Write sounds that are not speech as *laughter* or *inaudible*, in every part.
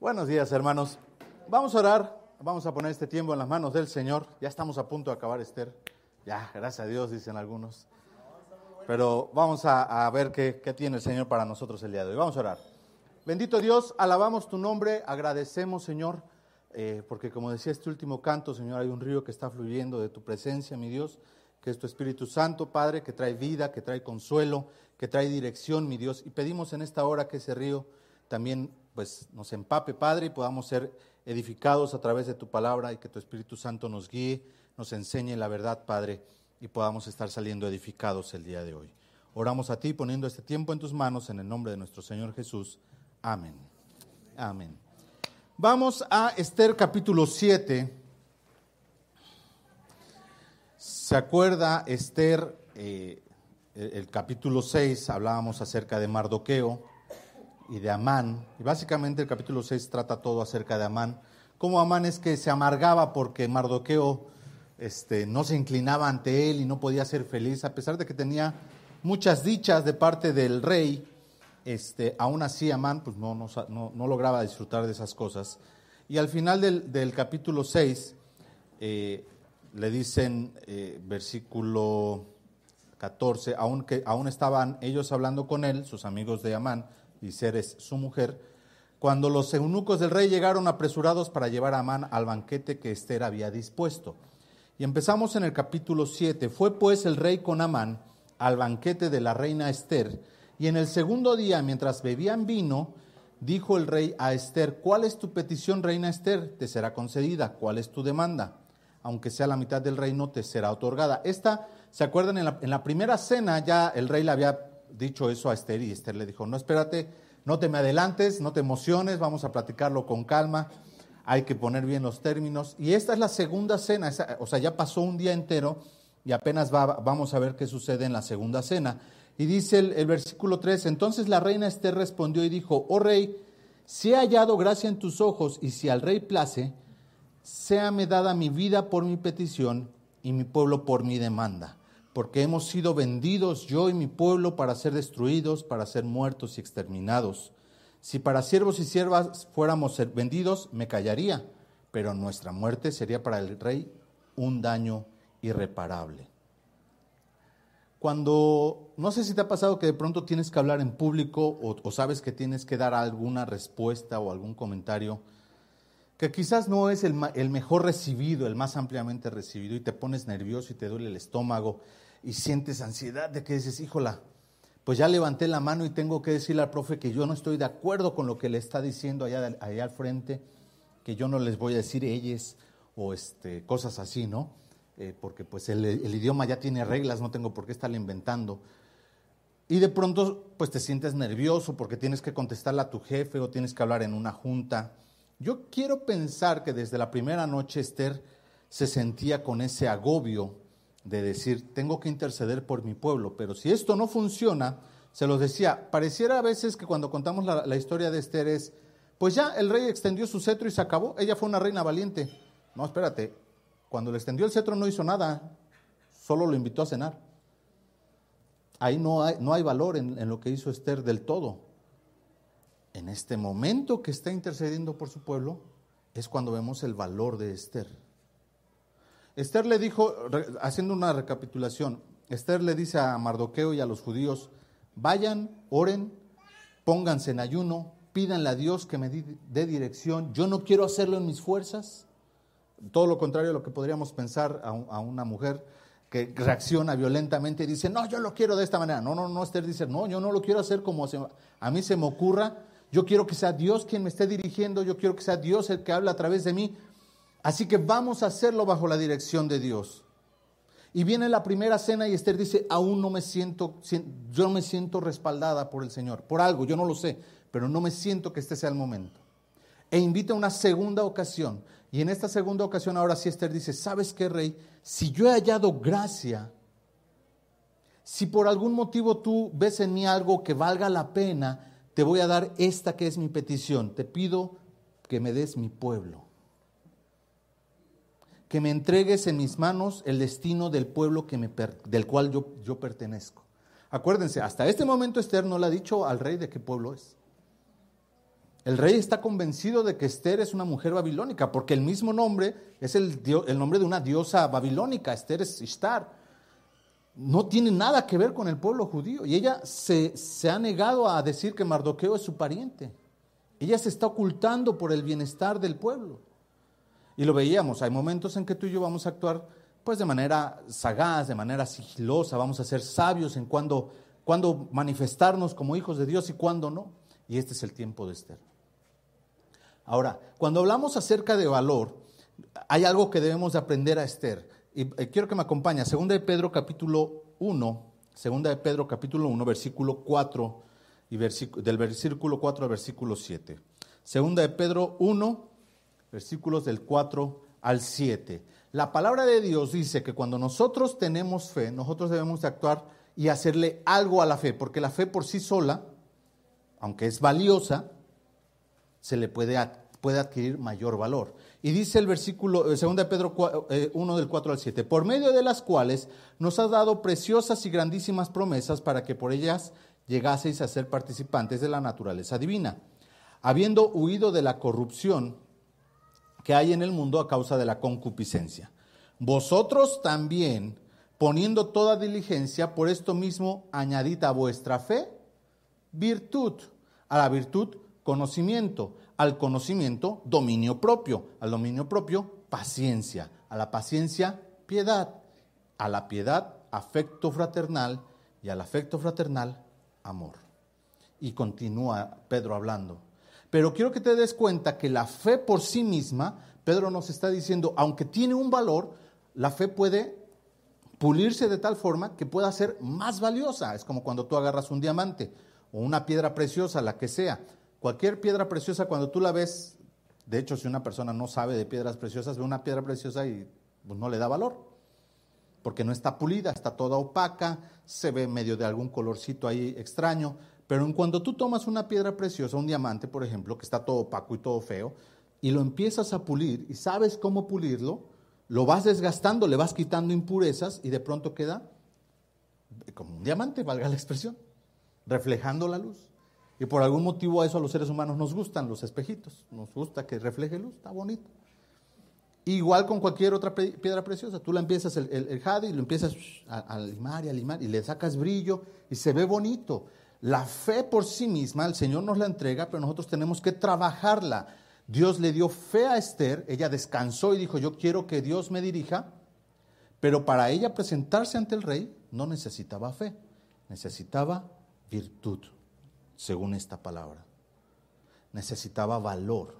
Buenos días, hermanos. Vamos a orar, vamos a poner este tiempo en las manos del Señor. Ya estamos a punto de acabar, Esther. Ya, gracias a Dios, dicen algunos. Pero vamos a, ver qué, qué tiene el Señor para nosotros el día de hoy. Vamos a orar. Bendito Dios, alabamos tu nombre, agradecemos, Señor, eh, porque como decía este último canto, Señor, hay un río que está fluyendo de tu presencia, mi Dios, que es tu Espíritu Santo, Padre, que trae vida, que trae consuelo, que trae dirección, mi Dios. Y pedimos en esta hora que ese río también pues nos empape, Padre, y podamos ser edificados a través de tu palabra y que tu Espíritu Santo nos guíe, nos enseñe la verdad, Padre, y podamos estar saliendo edificados el día de hoy. Oramos a ti poniendo este tiempo en tus manos en el nombre de nuestro Señor Jesús. Amén. Amén. Vamos a Esther capítulo 7. ¿Se acuerda Esther, eh, el, capítulo 6, hablábamos acerca de Mardoqueo? Y de Amán. Y básicamente el capítulo 6 trata todo acerca de Amán. Como Amán es que se amargaba porque Mardoqueo este, no se inclinaba ante él y no podía ser feliz, a pesar de que tenía muchas dichas de parte del rey. Este, aún así Amán pues, no, no, no, lograba disfrutar de esas cosas. Y al final del, del capítulo 6 eh, le dicen, eh, versículo 14, aún, que, aún estaban ellos hablando con él, sus amigos de Amán, y Ceres su mujer, cuando los eunucos del rey llegaron apresurados para llevar a Amán al banquete que Esther había dispuesto. Y empezamos en el capítulo 7. Fue pues el rey con Amán al banquete de la reina Esther, y en el segundo día, mientras bebían vino, dijo el rey a Esther, ¿cuál es tu petición, reina Esther? Te será concedida. ¿Cuál es tu demanda? Aunque sea la mitad del reino, te será otorgada. Esta, ¿se acuerdan? En la, en la primera cena ya el rey le había dicho eso a Esther y Esther le dijo, no, espérate, no te me adelantes, no te emociones, vamos a platicarlo con calma, hay que poner bien los términos. Y esta es la segunda cena, o sea, ya pasó un día entero y apenas va, vamos a ver qué sucede en la segunda cena. Y dice el, el versículo 3, entonces la reina Esther respondió y dijo, oh rey, si he hallado gracia en tus ojos y si al rey place, séame dada mi vida por mi petición y mi pueblo por mi demanda porque hemos sido vendidos yo y mi pueblo para ser destruidos, para ser muertos y exterminados. Si para siervos y siervas fuéramos vendidos, me callaría, pero nuestra muerte sería para el rey un daño irreparable. Cuando, no sé si te ha pasado que de pronto tienes que hablar en público o, sabes que tienes que dar alguna respuesta o algún comentario, que quizás no es el, el, mejor recibido, el más ampliamente recibido, y te pones nervioso y te duele el estómago y sientes ansiedad de que dices, híjola, pues ya levanté la mano y tengo que decirle al profe que yo no estoy de acuerdo con lo que le está diciendo allá, allá al frente, que yo no les voy a decir ellos o este, cosas así, ¿no? Eh, porque pues el, el, idioma ya tiene reglas, no tengo por qué estarle inventando. Y de pronto pues te sientes nervioso porque tienes que contestarle a tu jefe o tienes que hablar en una junta. Yo quiero pensar que desde la primera noche Esther se sentía con ese agobio de decir, tengo que interceder por mi pueblo, pero si esto no funciona, se los decía, pareciera a veces que cuando contamos la, historia de Esther es, pues ya el rey extendió su cetro y se acabó, ella fue una reina valiente. No, espérate, cuando le extendió el cetro no hizo nada, solo lo invitó a cenar. Ahí no hay, no hay valor en, en lo que hizo Esther del todo. En este momento que está intercediendo por su pueblo, es cuando vemos el valor de Esther. Esther le dijo, haciendo una recapitulación, Esther le dice a Mardoqueo y a los judíos, vayan, oren, pónganse en ayuno, pídanle a Dios que me dé dirección, yo no quiero hacerlo en mis fuerzas, todo lo contrario a lo que podríamos pensar a, una mujer que reacciona violentamente y dice, no, yo lo quiero de esta manera. No, no, no, Esther dice, no, yo no lo quiero hacer como a mí se me ocurra, yo quiero que sea Dios quien me esté dirigiendo, yo quiero que sea Dios el que habla a través de mí, Así que vamos a hacerlo bajo la dirección de Dios. Y viene la primera cena y Esther dice, aún no me siento, yo no me siento respaldada por el Señor, por algo, yo no lo sé, pero no me siento que este sea el momento. E invita a una segunda ocasión. Y en esta segunda ocasión ahora sí Esther dice, ¿sabes qué, rey? Si yo he hallado gracia, si por algún motivo tú ves en mí algo que valga la pena, te voy a dar esta que es mi petición. Te pido que me des mi pueblo que me entregues en mis manos el destino del pueblo que me del cual yo, yo pertenezco. Acuérdense, hasta este momento Esther no le ha dicho al rey de qué pueblo es. El rey está convencido de que Esther es una mujer babilónica, porque el mismo nombre es el, el nombre de una diosa babilónica, Esther es Ishtar. No tiene nada que ver con el pueblo judío. Y ella se, se ha negado a decir que Mardoqueo es su pariente. Ella se está ocultando por el bienestar del pueblo. Y lo veíamos, hay momentos en que tú y yo vamos a actuar pues de manera sagaz, de manera sigilosa, vamos a ser sabios en cuándo cuando manifestarnos como hijos de Dios y cuándo no. Y este es el tiempo de Esther. Ahora, cuando hablamos acerca de valor, hay algo que debemos de aprender a Esther. Y eh, quiero que me acompañe. Segunda de Pedro capítulo 1, segunda de Pedro capítulo 1, versículo 4 y del versículo 4 al versículo 7. Segunda de Pedro 1, versículos del 4 al 7. La palabra de Dios dice que cuando nosotros tenemos fe, nosotros debemos de actuar y hacerle algo a la fe, porque la fe por sí sola, aunque es valiosa, se le puede, puede adquirir mayor valor. Y dice el versículo, 2 eh, de Pedro 1 eh, del 4 al 7, por medio de las cuales nos ha dado preciosas y grandísimas promesas para que por ellas llegaseis a ser participantes de la naturaleza divina, habiendo huido de la corrupción que hay en el mundo a causa de la concupiscencia. Vosotros también, poniendo toda diligencia, por esto mismo añadid a vuestra fe virtud, a la virtud conocimiento, al conocimiento dominio propio, al dominio propio paciencia, a la paciencia piedad, a la piedad afecto fraternal y al afecto fraternal amor. Y continúa Pedro hablando. Pero quiero que te des cuenta que la fe por sí misma, Pedro nos está diciendo, aunque tiene un valor, la fe puede pulirse de tal forma que pueda ser más valiosa. Es como cuando tú agarras un diamante o una piedra preciosa, la que sea. Cualquier piedra preciosa, cuando tú la ves, de hecho, si una persona no sabe de piedras preciosas, ve una piedra preciosa y pues, no le da valor, porque no está pulida, está toda opaca, se ve medio de algún colorcito ahí extraño. Pero en cuando tú tomas una piedra preciosa, un diamante, por ejemplo, que está todo opaco y todo feo, y lo empiezas a pulir y sabes cómo pulirlo, lo vas desgastando, le vas quitando impurezas y de pronto queda como un diamante, valga la expresión, reflejando la luz. Y por algún motivo a eso a los seres humanos nos gustan los espejitos, nos gusta que refleje luz, está bonito. Igual con cualquier otra piedra preciosa, tú la empiezas el, el, jade y lo empiezas a, a limar y a limar y le sacas brillo y se ve bonito. La fe por sí misma, el Señor nos la entrega, pero nosotros tenemos que trabajarla. Dios le dio fe a Esther, ella descansó y dijo, yo quiero que Dios me dirija, pero para ella presentarse ante el rey no necesitaba fe, necesitaba virtud, según esta palabra. Necesitaba valor.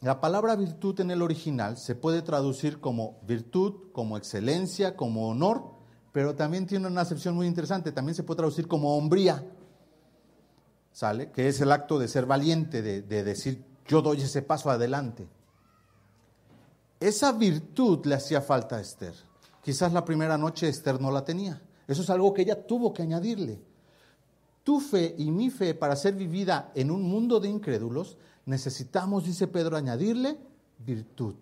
La palabra virtud en el original se puede traducir como virtud, como excelencia, como honor, pero también tiene una acepción muy interesante, también se puede traducir como hombría, ¿sale? Que es el acto de ser valiente, de, decir, yo doy ese paso adelante. Esa virtud le hacía falta a Esther. Quizás la primera noche Esther no la tenía. Eso es algo que ella tuvo que añadirle. Tu fe y mi fe para ser vivida en un mundo de incrédulos, necesitamos, dice Pedro, añadirle virtud,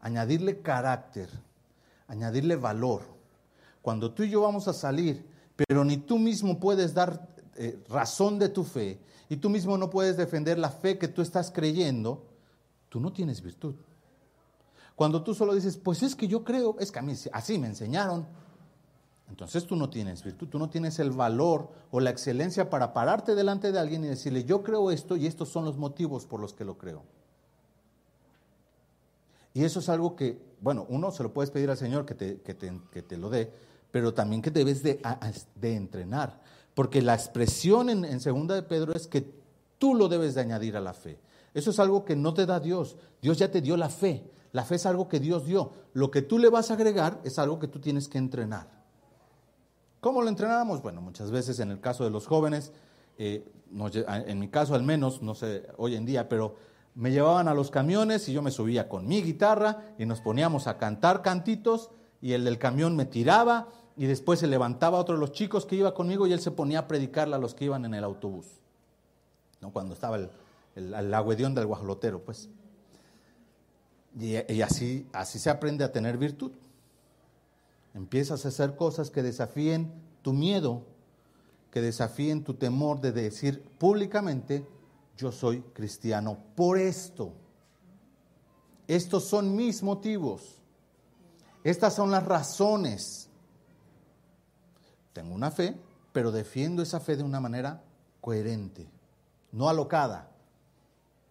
añadirle carácter añadirle valor. Cuando tú y yo vamos a salir, pero ni tú mismo puedes dar eh, razón de tu fe y tú mismo no puedes defender la fe que tú estás creyendo, tú no tienes virtud. Cuando tú solo dices, pues es que yo creo, es que a mí así me enseñaron, entonces tú no tienes virtud, tú no tienes el valor o la excelencia para pararte delante de alguien y decirle, yo creo esto y estos son los motivos por los que lo creo. Y eso es algo que, bueno, uno se lo puedes pedir al Señor que te, que te, lo dé, pero también que debes de, de entrenar. Porque la expresión en, en segunda de Pedro es que tú lo debes de añadir a la fe. Eso es algo que no te da Dios. Dios ya te dio la fe. La fe es algo que Dios dio. Lo que tú le vas a agregar es algo que tú tienes que entrenar. ¿Cómo lo entrenamos? Bueno, muchas veces en el caso de los jóvenes, eh, en mi caso al menos, no sé hoy en día, pero me llevaban a los camiones y yo me subía con mi guitarra y nos poníamos a cantar cantitos y el del camión me tiraba y después se levantaba otro de los chicos que iba conmigo y él se ponía a predicarle a los que iban en el autobús. ¿No? Cuando estaba el, el, del guajolotero, pues. Y, y, así, así se aprende a tener virtud. Empiezas a hacer cosas que desafíen tu miedo que desafíen tu temor de decir públicamente, yo soy cristiano por esto. Estos son mis motivos. Estas son las razones. Tengo una fe, pero defiendo esa fe de una manera coherente, no alocada.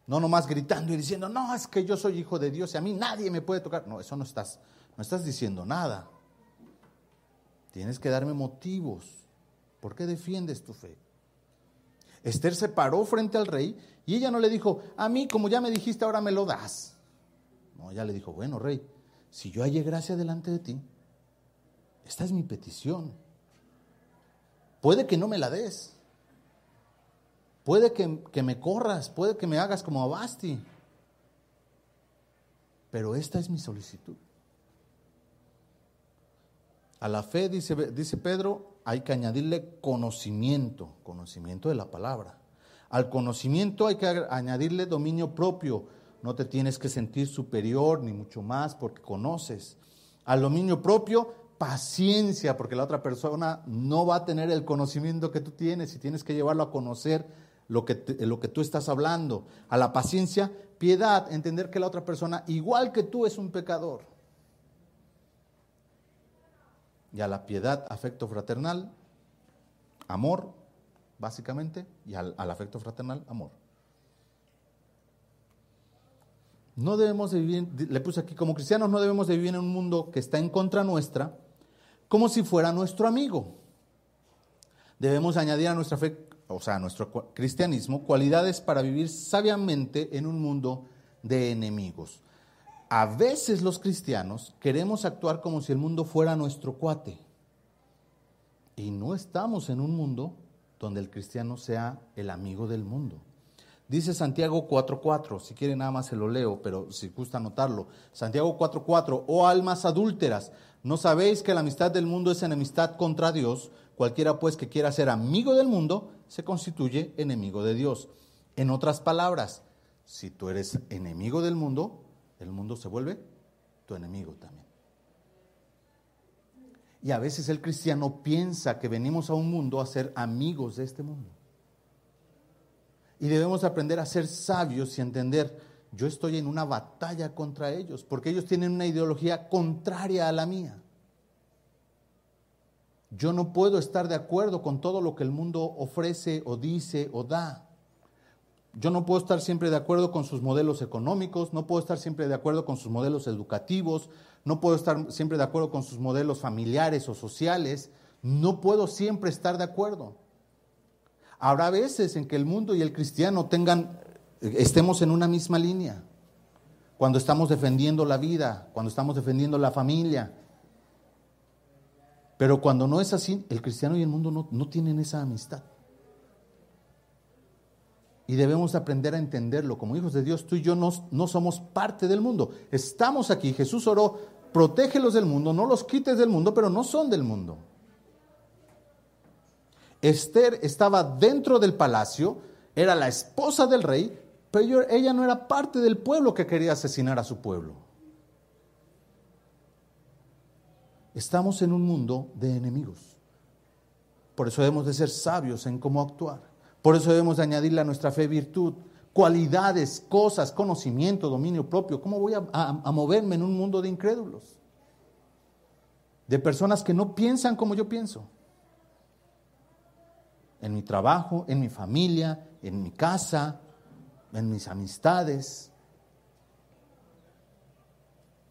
No nomás gritando y diciendo, no, es que yo soy hijo de Dios y a mí nadie me puede tocar. No, eso no estás, no estás diciendo nada. Tienes que darme motivos. ¿Por qué defiendes tu fe? Esther se paró frente al rey y ella no le dijo, a mí como ya me dijiste, ahora me lo das. No, ella le dijo, bueno, rey, si yo hallé gracia delante de ti, esta es mi petición. Puede que no me la des. Puede que, que me corras, puede que me hagas como a Basti. Pero esta es mi solicitud. A la fe, dice, dice Pedro, hay que añadirle conocimiento, conocimiento de la palabra. Al conocimiento hay que añadirle dominio propio. No te tienes que sentir superior, ni mucho más, porque conoces. Al dominio propio, paciencia, porque la otra persona no va a tener el conocimiento que tú tienes y tienes que llevarlo a conocer lo que, lo que tú estás hablando. A la paciencia, piedad, entender que la otra persona, igual que tú, es un pecador y a la piedad, afecto fraternal, amor, básicamente, y al, afecto fraternal, amor. No debemos de vivir, le puse aquí, como cristianos no debemos de vivir en un mundo que está en contra nuestra, como si fuera nuestro amigo. Debemos añadir a nuestra fe, o sea, a nuestro cristianismo, cualidades para vivir sabiamente en un mundo de enemigos a veces los cristianos queremos actuar como si el mundo fuera nuestro cuate. Y no estamos en un mundo donde el cristiano sea el amigo del mundo. Dice Santiago 4.4, si quieren nada más se lo leo, pero si gusta anotarlo. Santiago 4.4, oh almas adúlteras, ¿no sabéis que la amistad del mundo es enemistad contra Dios? Cualquiera pues que quiera ser amigo del mundo se constituye enemigo de Dios. En otras palabras, si tú eres enemigo del mundo, el mundo se vuelve tu enemigo también. Y a veces el cristiano piensa que venimos a un mundo a ser amigos de este mundo. Y debemos aprender a ser sabios y entender, yo estoy en una batalla contra ellos, porque ellos tienen una ideología contraria a la mía. Yo no puedo estar de acuerdo con todo lo que el mundo ofrece o dice o da. Yo no puedo estar siempre de acuerdo con sus modelos económicos, no puedo estar siempre de acuerdo con sus modelos educativos, no puedo estar siempre de acuerdo con sus modelos familiares o sociales, no puedo siempre estar de acuerdo. Habrá veces en que el mundo y el cristiano tengan, estemos en una misma línea, cuando estamos defendiendo la vida, cuando estamos defendiendo la familia. Pero cuando no es así, el cristiano y el mundo no, no tienen esa amistad. Y debemos aprender a entenderlo. Como hijos de Dios, tú y yo no, no somos parte del mundo. Estamos aquí. Jesús oró, protégelos del mundo, no los quites del mundo, pero no son del mundo. Esther estaba dentro del palacio, era la esposa del rey, pero ella no era parte del pueblo que quería asesinar a su pueblo. Estamos en un mundo de enemigos. Por eso debemos de ser sabios en cómo actuar. Por eso debemos añadirle a nuestra fe virtud, cualidades, cosas, conocimiento, dominio propio. ¿Cómo voy a, a moverme en un mundo de incrédulos? De personas que no piensan como yo pienso. En mi trabajo, en mi familia, en mi casa, en mis amistades.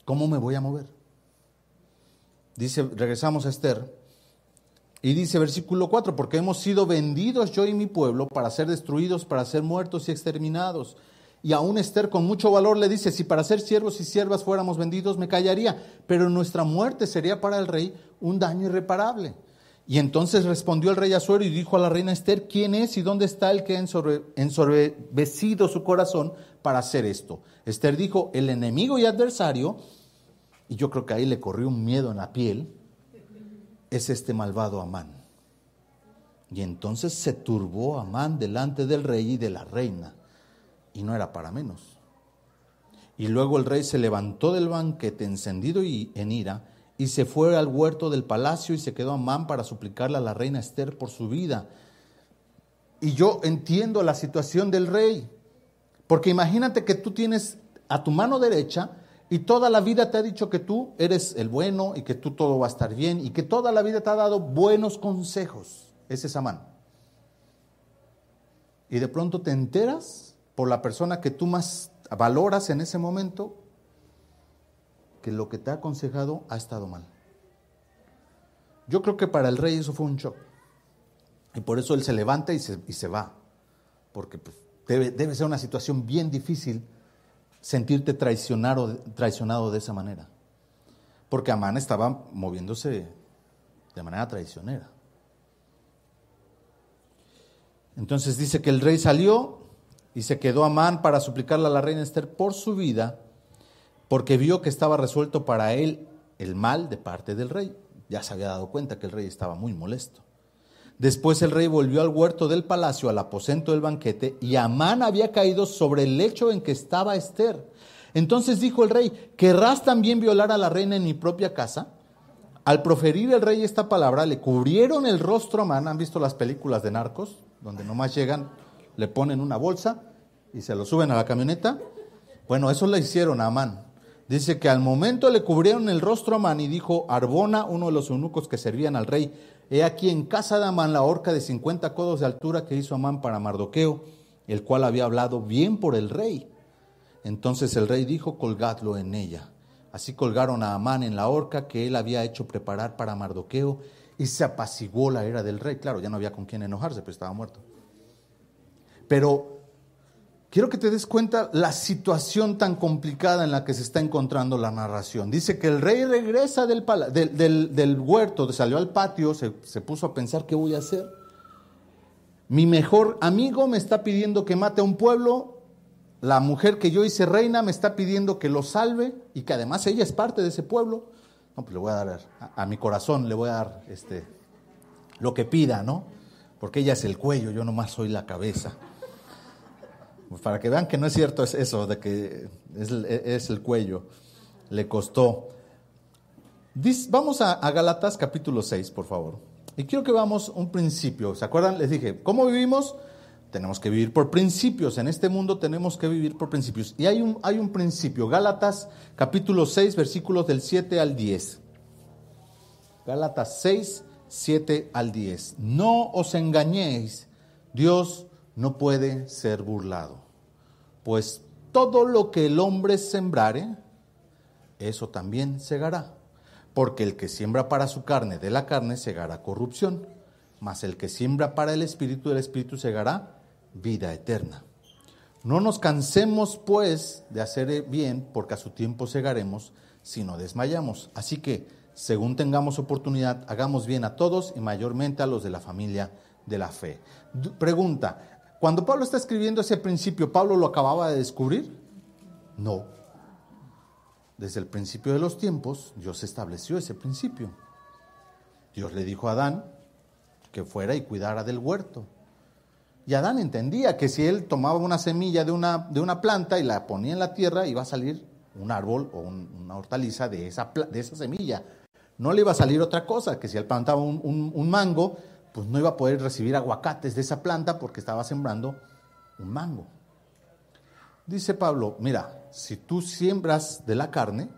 ¿Cómo me voy a mover? Dice, regresamos a Esther, y dice versículo 4, porque hemos sido vendidos yo y mi pueblo para ser destruidos, para ser muertos y exterminados. Y aún Esther con mucho valor le dice, si para ser siervos y siervas fuéramos vendidos, me callaría, pero nuestra muerte sería para el rey un daño irreparable. Y entonces respondió el rey Azuero y dijo a la reina Esther, ¿quién es y dónde está el que ha ensorbecido su corazón para hacer esto? Esther dijo, el enemigo y adversario, y yo creo que ahí le corrió un miedo en la piel, es este malvado Amán. Y entonces se turbó Amán delante del rey y de la reina, y no era para menos. Y luego el rey se levantó del banquete encendido y en ira, y se fue al huerto del palacio y se quedó Amán para suplicarle a la reina Esther por su vida. Y yo entiendo la situación del rey, porque imagínate que tú tienes a tu mano derecha y toda la vida te ha dicho que tú eres el bueno y que tú todo va a estar bien y que toda la vida te ha dado buenos consejos. Ese es Amán. Y de pronto te enteras por la persona que tú más valoras en ese momento que lo que te ha aconsejado ha estado mal. Yo creo que para el rey eso fue un shock. Y por eso él se levanta y se, y se va. Porque pues, debe, debe ser una situación bien difícil sentirte traicionado, traicionado de esa manera. Porque Amán estaba moviéndose de manera traicionera. Entonces dice que el rey salió y se quedó Amán para suplicarle a la reina Esther por su vida, porque vio que estaba resuelto para él el mal de parte del rey. Ya se había dado cuenta que el rey estaba muy molesto. Después el rey volvió al huerto del palacio, al aposento del banquete, y Amán había caído sobre el lecho en que estaba Esther. Entonces dijo el rey, ¿querrás también violar a la reina en mi propia casa? Al proferir el rey esta palabra, le cubrieron el rostro a Amán. ¿Han visto las películas de narcos? Donde nomás llegan, le ponen una bolsa y se lo suben a la camioneta. Bueno, eso le hicieron a Amán. Dice que al momento le cubrieron el rostro a Amán y dijo Arbona, uno de los eunucos que servían al rey, He aquí en casa de Amán la horca de 50 codos de altura que hizo Amán para Mardoqueo, el cual había hablado bien por el rey. Entonces el rey dijo, colgadlo en ella. Así colgaron a Amán en la horca que él había hecho preparar para Mardoqueo y se apaciguó la era del rey. Claro, ya no había con quién enojarse, pero estaba muerto. Pero quiero que te des cuenta la situación tan complicada en la que se está encontrando la narración. Dice que el rey regresa del, del, huerto, salió al patio, se, se puso a pensar qué voy a hacer. Mi mejor amigo me está pidiendo que mate a un pueblo, la mujer que yo hice reina me está pidiendo que lo salve y que además ella es parte de ese pueblo. No, pues le voy a dar a, a mi corazón, le voy a dar este, lo que pida, ¿no? Porque ella es el cuello, yo nomás soy la cabeza. Para que vean que no es cierto es eso, de que es, el cuello. Le costó. vamos a, a Galatas capítulo 6, por favor. Y quiero que veamos un principio. ¿Se acuerdan? Les dije, ¿cómo vivimos? Tenemos que vivir por principios. En este mundo tenemos que vivir por principios. Y hay un, hay un principio. Gálatas capítulo 6, versículos del 7 al 10. Gálatas 6, 7 al 10. No os engañéis. Dios no puede ser burlado. Pues todo lo que el hombre sembrare, eso también segará. Porque el que siembra para su carne, de la carne segará corrupción, mas el que siembra para el espíritu, del espíritu segará vida eterna. No nos cansemos, pues, de hacer bien, porque a su tiempo segaremos, si no desmayamos. Así que, según tengamos oportunidad, hagamos bien a todos y mayormente a los de la familia de la fe. Pregunta, cuando Pablo está escribiendo ese principio, ¿Pablo lo acababa de descubrir? No. Desde el principio de los tiempos, Dios estableció ese principio. Dios le dijo a Adán que fuera y cuidara del huerto. Y Adán entendía que si él tomaba una semilla de una, de una planta y la ponía en la tierra, iba a salir un árbol o una hortaliza de esa, de esa semilla. No le iba a salir otra cosa, que si él plantaba un, un mango, pues no iba a poder recibir aguacates de esa planta porque estaba sembrando un mango. Dice Pablo, mira, si tú siembras de la carne,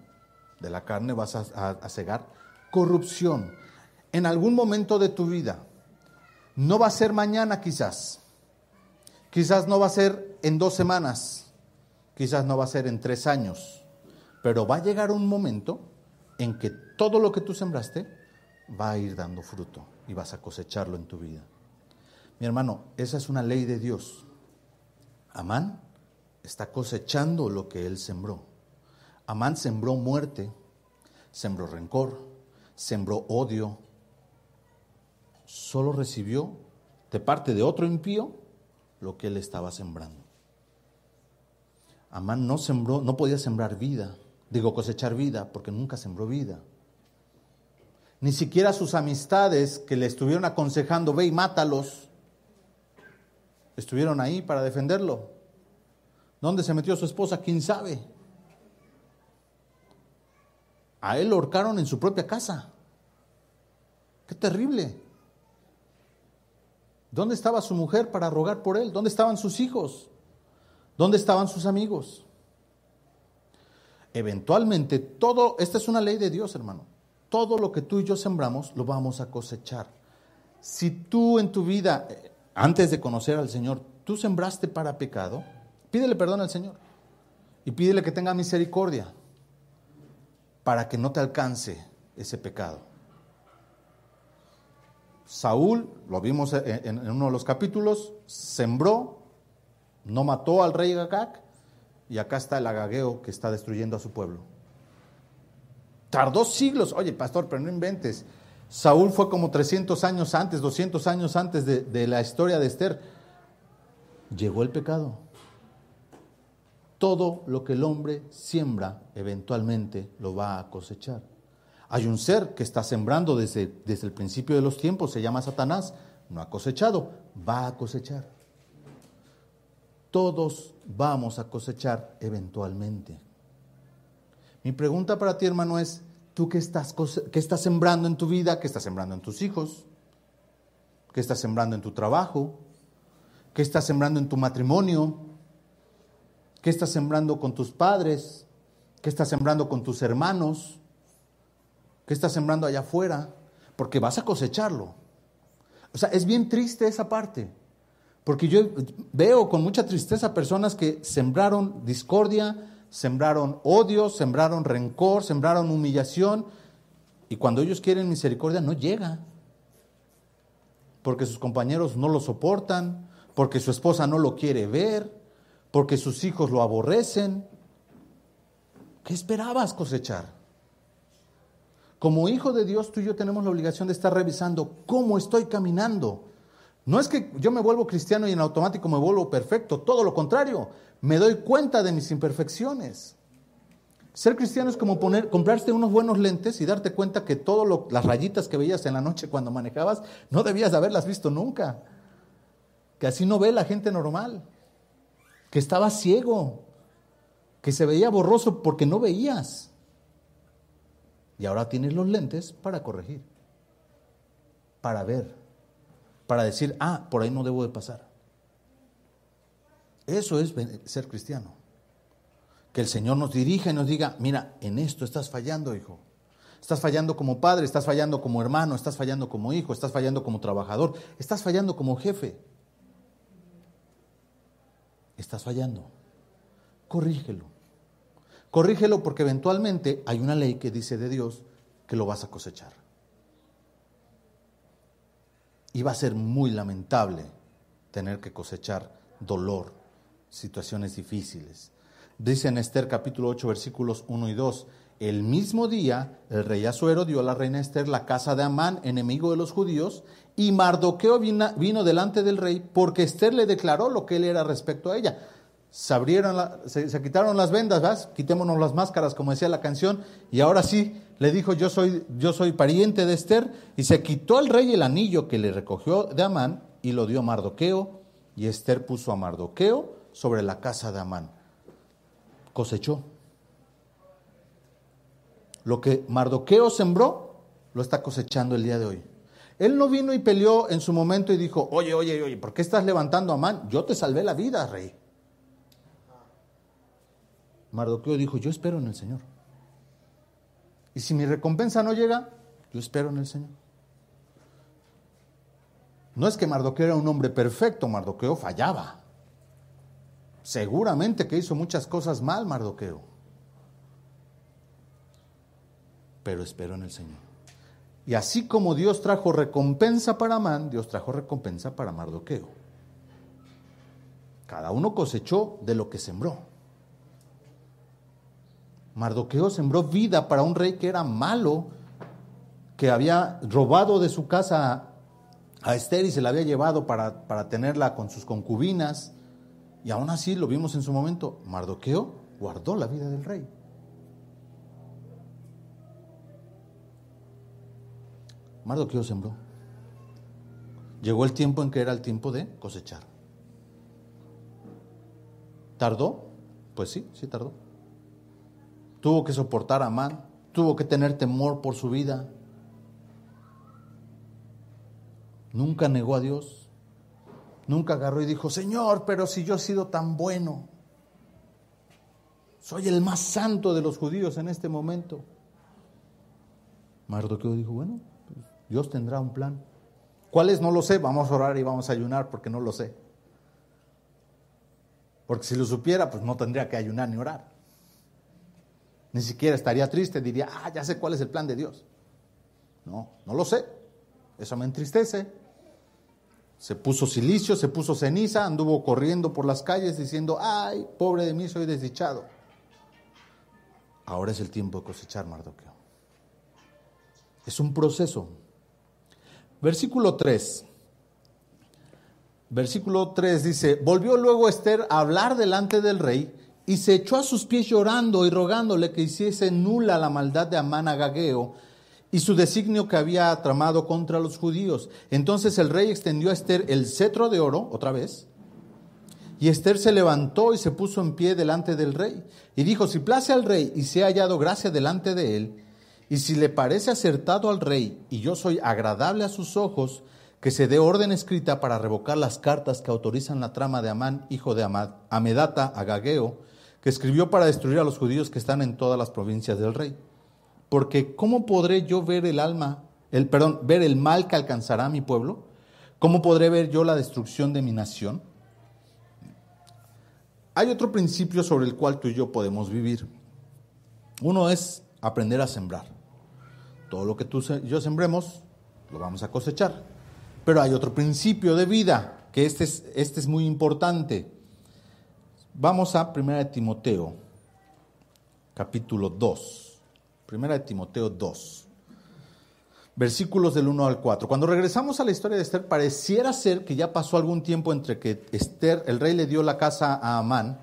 de la carne vas a, a cegar corrupción en algún momento de tu vida. No va a ser mañana quizás, quizás no va a ser en dos semanas, quizás no va a ser en tres años, pero va a llegar un momento en que todo lo que tú sembraste va a ir dando fruto y vas a cosecharlo en tu vida. Mi hermano, esa es una ley de Dios. Amán está cosechando lo que él sembró. Amán sembró muerte, sembró rencor, sembró odio. Solo recibió de parte de otro impío lo que él estaba sembrando. Amán no sembró, no podía sembrar vida, digo cosechar vida, porque nunca sembró vida. Ni siquiera sus amistades que le estuvieron aconsejando, ve y mátalos, estuvieron ahí para defenderlo. ¿Dónde se metió su esposa? ¿Quién sabe? A él lo ahorcaron en su propia casa. Qué terrible. ¿Dónde estaba su mujer para rogar por él? ¿Dónde estaban sus hijos? ¿Dónde estaban sus amigos? Eventualmente, todo, esta es una ley de Dios, hermano. Todo lo que tú y yo sembramos lo vamos a cosechar. Si tú en tu vida, eh, antes de conocer al Señor, tú sembraste para pecado, pídele perdón al Señor y pídele que tenga misericordia para que no te alcance ese pecado. Saúl, lo vimos en, uno de los capítulos, sembró, no mató al rey Agag, y acá está el agageo que está destruyendo a su pueblo. Tardó siglos. Oye, pastor, pero no inventes. Saúl fue como 300 años antes, 200 años antes de, de la historia de Esther. Llegó el pecado. Todo lo que el hombre siembra, eventualmente lo va a cosechar. Hay un ser que está sembrando desde, desde el principio de los tiempos, se llama Satanás, no ha cosechado, va a cosechar. Todos vamos a cosechar eventualmente. Mi pregunta para ti, hermano, es, ¿tú qué estás, qué estás sembrando en tu vida? ¿Qué estás sembrando en tus hijos? ¿Qué estás sembrando en tu trabajo? ¿Qué estás sembrando en tu matrimonio? ¿Qué estás sembrando con tus padres? ¿Qué estás sembrando con tus hermanos? ¿Qué estás sembrando allá afuera? Porque vas a cosecharlo. O sea, es bien triste esa parte. Porque yo veo con mucha tristeza personas que sembraron discordia, sembraron odio, sembraron rencor, sembraron humillación. Y cuando ellos quieren misericordia no llega. Porque sus compañeros no lo soportan, porque su esposa no lo quiere ver, porque sus hijos lo aborrecen. ¿Qué esperabas cosechar? Como hijo de Dios, tú y yo tenemos la obligación de estar revisando cómo estoy caminando. No es que yo me vuelvo cristiano y en automático me vuelvo perfecto, todo lo contrario, me doy cuenta de mis imperfecciones. Ser cristiano es como poner, comprarte unos buenos lentes y darte cuenta que todas las rayitas que veías en la noche cuando manejabas no debías de haberlas visto nunca. Que así no ve la gente normal. Que estaba ciego. Que se veía borroso porque no veías. Y ahora tienes los lentes para corregir, para ver, para decir, ah, por ahí no debo de pasar. Eso es ser cristiano. Que el Señor nos dirija y nos diga, mira, en esto estás fallando, hijo. Estás fallando como padre, estás fallando como hermano, estás fallando como hijo, estás fallando como trabajador, estás fallando como jefe. Estás fallando. Corrígelo. Corrígelo porque eventualmente hay una ley que dice de Dios que lo vas a cosechar. Y va a ser muy lamentable tener que cosechar dolor, situaciones difíciles. Dice en Esther capítulo 8 versículos 1 y 2, el mismo día el rey Azuero dio a la reina Esther la casa de Amán, enemigo de los judíos, y Mardoqueo vino, vino delante del rey porque Esther le declaró lo que él era respecto a ella se abrieron, se, quitaron las vendas, ¿vas? quitémonos las máscaras, como decía la canción, y ahora sí le dijo, yo soy, yo soy pariente de Esther, y se quitó el rey el anillo que le recogió de Amán y lo dio a Mardoqueo, y Esther puso a Mardoqueo sobre la casa de Amán. Cosechó. Lo que Mardoqueo sembró, lo está cosechando el día de hoy. Él no vino y peleó en su momento y dijo, oye, oye, oye, ¿por qué estás levantando a Amán? Yo te salvé la vida, rey. Mardoqueo dijo, yo espero en el Señor. Y si mi recompensa no llega, yo espero en el Señor. No es que Mardoqueo era un hombre perfecto, Mardoqueo fallaba. Seguramente que hizo muchas cosas mal Mardoqueo. Pero espero en el Señor. Y así como Dios trajo recompensa para Amán, Dios trajo recompensa para Mardoqueo. Cada uno cosechó de lo que sembró. Mardoqueo sembró vida para un rey que era malo, que había robado de su casa a Esther y se la había llevado para, para tenerla con sus concubinas. Y aún así lo vimos en su momento, Mardoqueo guardó la vida del rey. Mardoqueo sembró. Llegó el tiempo en que era el tiempo de cosechar. ¿Tardó? Pues sí, sí tardó. Tuvo que soportar a Amán, tuvo que tener temor por su vida. Nunca negó a Dios. Nunca agarró y dijo, Señor, pero si yo he sido tan bueno, soy el más santo de los judíos en este momento. Mardoqueo dijo, bueno, pues, Dios tendrá un plan. ¿Cuál es? No lo sé, vamos a orar y vamos a ayunar porque no lo sé. Porque si lo supiera, pues no tendría que ayunar ni orar. Ni siquiera estaría triste, diría, ah, ya sé cuál es el plan de Dios. No, no lo sé. Eso me entristece. Se puso silicio, se puso ceniza, anduvo corriendo por las calles diciendo, ay, pobre de mí, soy desdichado. Ahora es el tiempo de cosechar, Mardoqueo. Es un proceso. Versículo 3. Versículo 3 dice, volvió luego Esther a hablar delante del rey y se echó a sus pies llorando y rogándole que hiciese nula la maldad de Amán Agageo y su designio que había tramado contra los judíos. Entonces el rey extendió a Esther el cetro de oro, otra vez, y Esther se levantó y se puso en pie delante del rey. Y dijo, si place al rey y se ha hallado gracia delante de él, y si le parece acertado al rey, y yo soy agradable a sus ojos, que se dé orden escrita para revocar las cartas que autorizan la trama de Amán, hijo de Amad, Amedata, Agageo, escribió para destruir a los judíos que están en todas las provincias del rey. Porque ¿cómo podré yo ver el alma, el perdón, ver el mal que alcanzará a mi pueblo? ¿Cómo podré ver yo la destrucción de mi nación? Hay otro principio sobre el cual tú y yo podemos vivir. Uno es aprender a sembrar. Todo lo que tú y yo sembremos, lo vamos a cosechar. Pero hay otro principio de vida, que este es, este es muy importante. Vamos a 1 Timoteo, capítulo 2. 1 Timoteo 2 versículos del 1 al 4. Cuando regresamos a la historia de Esther, pareciera ser que ya pasó algún tiempo entre que Esther, el rey le dio la casa a Amán,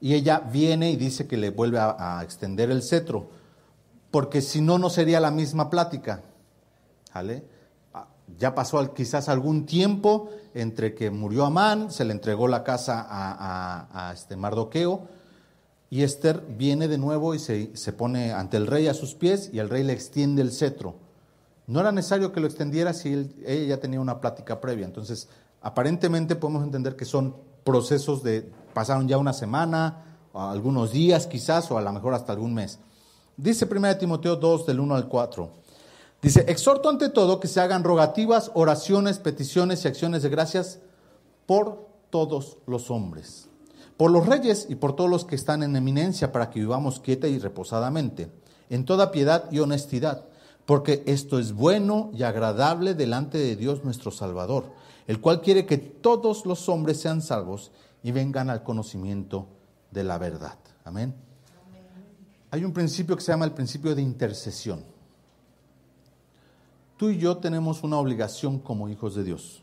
y ella viene y dice que le vuelve a, extender el cetro, porque si no, no sería la misma plática. ¿Vale? Ya pasó quizás algún tiempo entre que murió Amán, se le entregó la casa a, este Mardoqueo, y Esther viene de nuevo y se, se pone ante el rey a sus pies, y el rey le extiende el cetro. No era necesario que lo extendiera si ella ya tenía una plática previa. Entonces, aparentemente podemos entender que son procesos de, pasaron ya una semana, algunos días quizás, o a lo mejor hasta algún mes. Dice 1 Timoteo 2 del 1 al 4. Dice, exhorto ante todo que se hagan rogativas, oraciones, peticiones y acciones de gracias por todos los hombres, por los reyes y por todos los que están en eminencia, para que vivamos quieta y reposadamente, en toda piedad y honestidad porque esto es bueno y agradable delante de Dios nuestro Salvador, el cual quiere que todos los hombres sean salvos y vengan al conocimiento de la verdad. Amén. Hay un principio que se llama el principio de intercesión. Tú y yo tenemos una obligación como hijos de Dios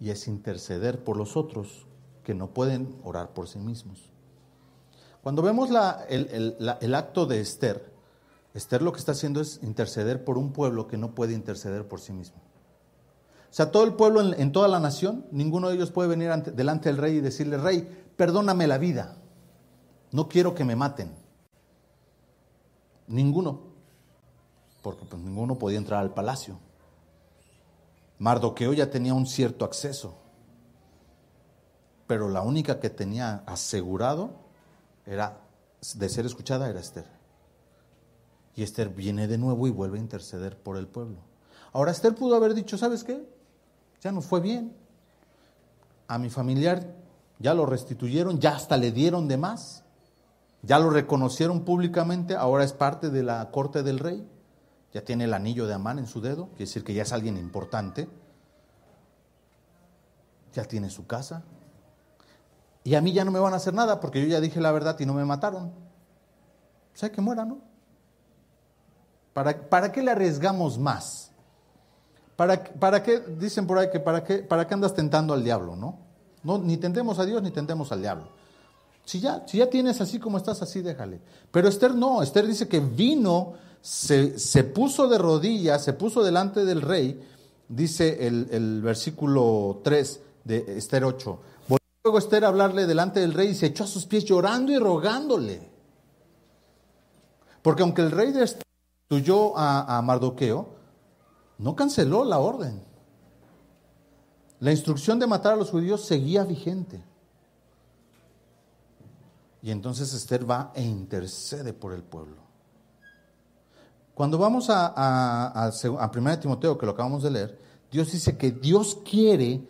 y es interceder por los otros que no pueden orar por sí mismos. Cuando vemos el, acto de Esther, Esther lo que está haciendo es interceder por un pueblo que no puede interceder por sí mismo. O sea, todo el pueblo en, toda la nación, ninguno de ellos puede venir delante del rey y decirle, rey, perdóname la vida, no quiero que me maten. Ninguno, porque pues ninguno podía entrar al palacio. Mardoqueo ya tenía un cierto acceso, pero la única que tenía asegurado era de ser escuchada era Esther. Y Esther viene de nuevo y vuelve a interceder por el pueblo. Ahora Esther pudo haber dicho, ¿sabes qué? Ya no fue bien. A mi familiar ya lo restituyeron, ya hasta le dieron de más. Ya lo reconocieron públicamente, ahora es parte de la corte del rey. Ya tiene el anillo de Amán en su dedo, quiere decir que ya es alguien importante. Ya tiene su casa. Y a mí ya no me van a hacer nada porque yo ya dije la verdad y no me mataron. O sea, que muera, ¿no? ¿Para, qué le arriesgamos más? ¿Para, ¿Para, qué, dicen por ahí que para qué, para qué andas tentando al diablo, ¿no? no? Ni tentemos a Dios ni tentemos al diablo. Si ya, si ya tienes así como estás, así déjale. Pero Esther no, Esther dice que vino, se, puso de rodillas, se puso delante del rey, dice el, versículo 3 de Esther 8. Volvió luego Esther a hablarle delante del rey y se echó a sus pies llorando y rogándole. Porque aunque el rey destruyó a Mardoqueo, no canceló la orden. La instrucción de matar a los judíos seguía vigente. Y entonces Esther va e intercede por el pueblo. Cuando vamos a, a, a, 1 Timoteo, que lo acabamos de leer, Dios dice que Dios quiere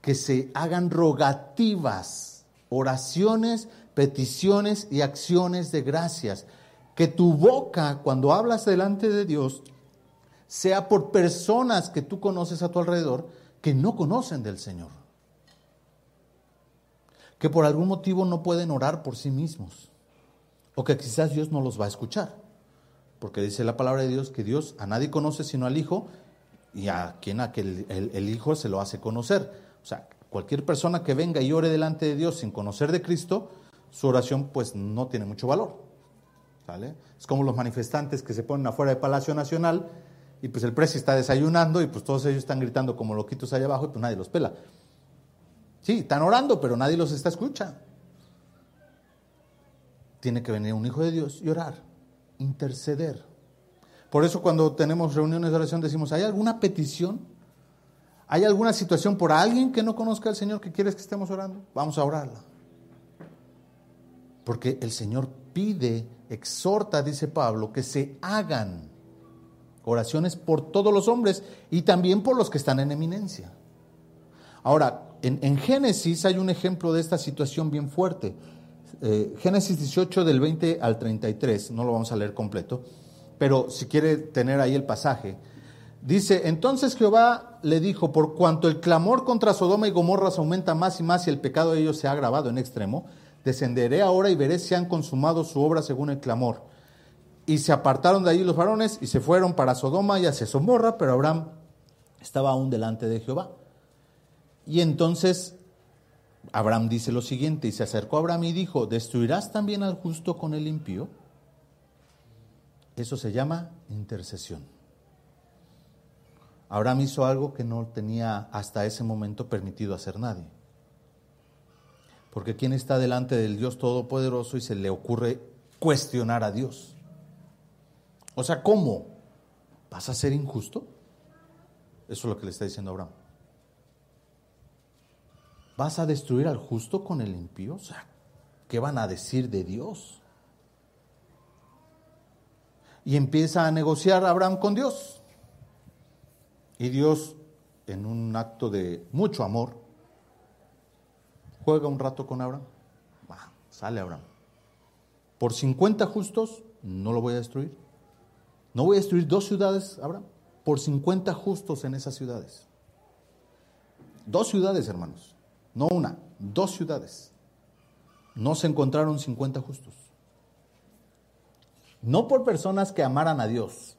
que se hagan rogativas, oraciones, peticiones y acciones de gracias. Que tu boca, cuando hablas delante de Dios, sea por personas que tú conoces a tu alrededor que no conocen del Señor. Que por algún motivo no pueden orar por sí mismos. O que quizás Dios no los va a escuchar. Porque dice la palabra de Dios que Dios a nadie conoce sino al Hijo y a quien a que el, Hijo se lo hace conocer. O sea, cualquier persona que venga y ore delante de Dios sin conocer de Cristo, su oración pues no tiene mucho valor. ¿Sale? Es como los manifestantes que se ponen afuera del Palacio Nacional y pues el precio está desayunando y pues todos ellos están gritando como loquitos allá abajo y pues nadie los pela. Sí, están orando, pero nadie los está escuchando. Tiene que venir un hijo de Dios y orar, interceder. Por eso cuando tenemos reuniones de oración decimos, ¿hay alguna petición? ¿Hay alguna situación por alguien que no conozca al Señor que quieres que estemos orando? Vamos a orarla. Porque el Señor pide, exhorta, dice Pablo, que se hagan oraciones por todos los hombres y también por los que están en eminencia. Ahora, en, Génesis hay un ejemplo de esta situación bien fuerte. Eh, Génesis 18 del 20 al 33, no lo vamos a leer completo, pero si quiere tener ahí el pasaje, dice, entonces Jehová le dijo, por cuanto el clamor contra Sodoma y Gomorra se aumenta más y más y el pecado de ellos se ha agravado en extremo, descenderé ahora y veré si han consumado su obra según el clamor. Y se apartaron de allí los varones y se fueron para Sodoma y hacia Somorra, pero Abraham estaba aún delante de Jehová. Y entonces Abraham dice lo siguiente, y se acercó a Abraham y dijo, ¿destruirás también al justo con el impío? Eso se llama intercesión. Abraham hizo algo que no tenía hasta ese momento permitido hacer nadie. Porque ¿quién está delante del Dios Todopoderoso y se le ocurre cuestionar a Dios? O sea, ¿cómo? ¿Vas a ser injusto? Eso es lo que le está diciendo Abraham. ¿Vas a destruir al justo con el impío? O sea, ¿qué van a decir de Dios? Y empieza a negociar Abraham con Dios. Y Dios, en un acto de mucho amor, juega un rato con Abraham. sale Abraham. Por 50 justos no lo voy a destruir. No voy a destruir dos ciudades, Abraham, por 50 justos en esas ciudades. Dos ciudades, hermanos. No una, dos ciudades. No se encontraron 50 justos. No por personas que amaran a Dios,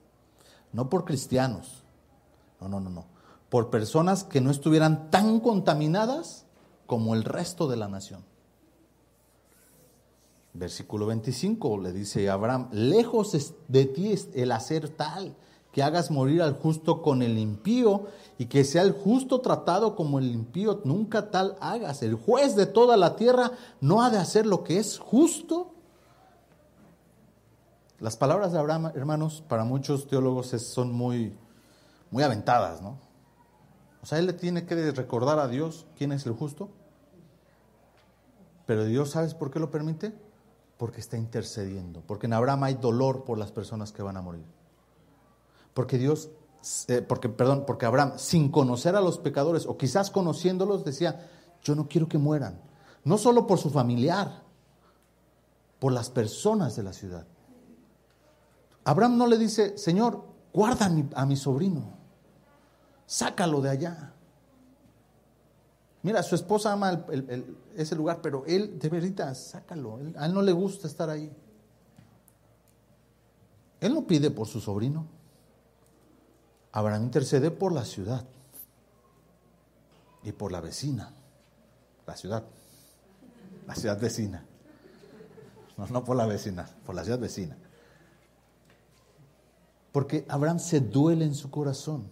no por cristianos. No, no, no, no. Por personas que no estuvieran tan contaminadas como el resto de la nación. Versículo 25 le dice Abraham, lejos de ti es el hacer tal, que hagas morir al justo con el impío y que sea el justo tratado como el impío, nunca tal hagas. El juez de toda la tierra no ha de hacer lo que es justo. Las palabras de Abraham, hermanos, para muchos teólogos son muy, muy aventadas, ¿no? O sea, él le tiene que recordar a Dios quién es el justo. Pero Dios, ¿sabes por qué lo permite? Porque está intercediendo. Porque en Abraham hay dolor por las personas que van a morir. Porque Dios, eh, porque, perdón, porque Abraham, sin conocer a los pecadores, o quizás conociéndolos, decía, yo no quiero que mueran. No solo por su familiar, por las personas de la ciudad. Abraham no le dice, Señor, guarda a mi, a mi sobrino, sácalo de allá. Mira, su esposa ama ese lugar, pero él, de verdad, sácalo. a él no le gusta estar ahí. Él no pide por su sobrino. Abraham intercede por la ciudad y por la vecina. La ciudad. La ciudad vecina. No, no por la vecina, por la ciudad vecina. Porque Abraham se duele en su corazón.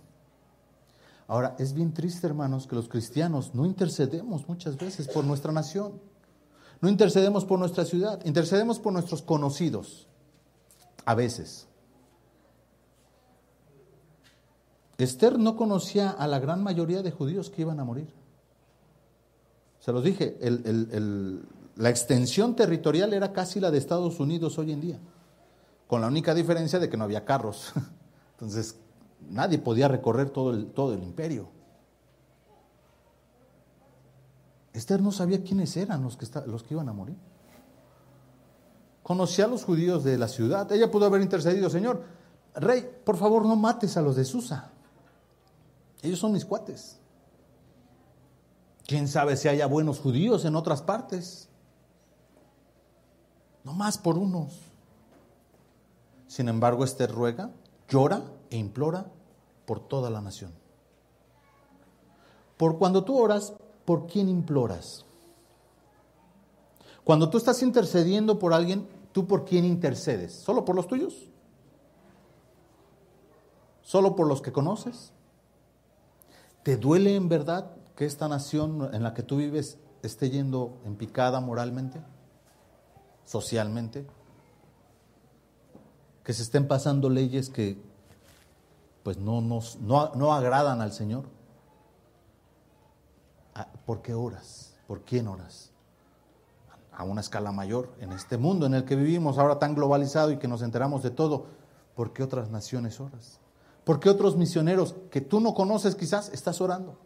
Ahora, es bien triste, hermanos, que los cristianos no intercedemos muchas veces por nuestra nación. No intercedemos por nuestra ciudad, intercedemos por nuestros conocidos. A veces. Esther no conocía a la gran mayoría de judíos que iban a morir. Se los dije, la extensión territorial era casi la de Estados Unidos hoy en día, con la única diferencia de que no había carros. *laughs* Entonces, nadie podía recorrer todo el, todo el imperio. Esther no sabía quiénes eran los que, los que iban a morir. Conocía a los judíos de la ciudad. Ella pudo haber intercedido, Señor, rey, por favor no mates a los de Susa. Ellos son mis cuates. ¿Quién sabe si haya buenos judíos en otras partes? No más por unos. Sin embargo, Esther ruega, llora e implora por toda la nación. Por cuando tú oras, ¿por quién imploras? Cuando tú estás intercediendo por alguien, ¿tú por quién intercedes? ¿Solo por los tuyos? ¿Solo por los que conoces? ¿Te duele en verdad que esta nación en la que tú vives esté yendo en picada moralmente, socialmente? Que se estén pasando leyes que pues no, nos, no, no agradan al Señor. Ah, ¿Por qué oras? ¿Por quién oras? A una escala mayor, en este mundo en el que vivimos, ahora tan globalizado y que nos enteramos de todo, ¿por qué otras naciones oras? ¿Por qué otros misioneros que tú no conoces quizás estás orando?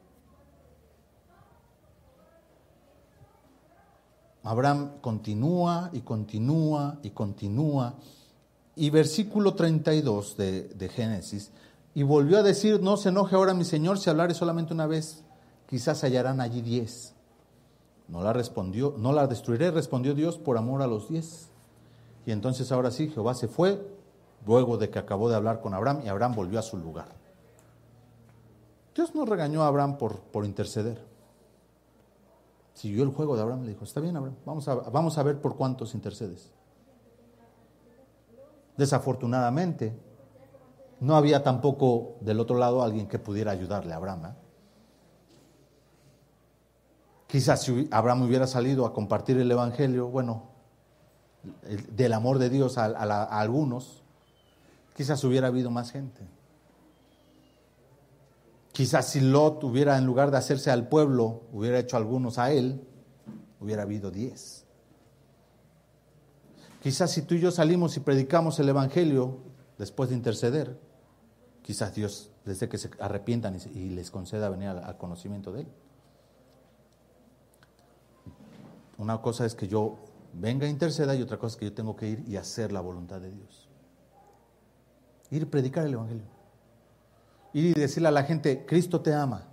Abraham continúa y continúa y continúa. Y versículo 32 de, de Génesis, y volvió a decir, no se enoje ahora mi Señor si hablare solamente una vez quizás hallarán allí diez. No la respondió, no la destruiré, respondió Dios por amor a los diez. Y entonces ahora sí, Jehová se fue, luego de que acabó de hablar con Abraham, y Abraham volvió a su lugar. Dios no regañó a Abraham por, por interceder. Siguió el juego de Abraham, le dijo, está bien Abraham, vamos a, vamos a ver por cuántos intercedes. Desafortunadamente, no había tampoco del otro lado alguien que pudiera ayudarle a Abraham. ¿eh? Quizás si Abraham hubiera salido a compartir el Evangelio, bueno, del amor de Dios a, algunos, quizás hubiera habido más gente. Quizás si Lot hubiera, en lugar de hacerse al pueblo, hubiera hecho algunos a él, hubiera habido diez. Quizás si tú y yo salimos y predicamos el Evangelio después de interceder, quizás Dios, desde que se arrepientan y, les conceda venir al conocimiento de Él. Una cosa es que yo venga a interceda y otra cosa es que yo tengo que ir y hacer la voluntad de Dios. Ir a predicar el Evangelio. Ir y decirle a la gente, Cristo te ama.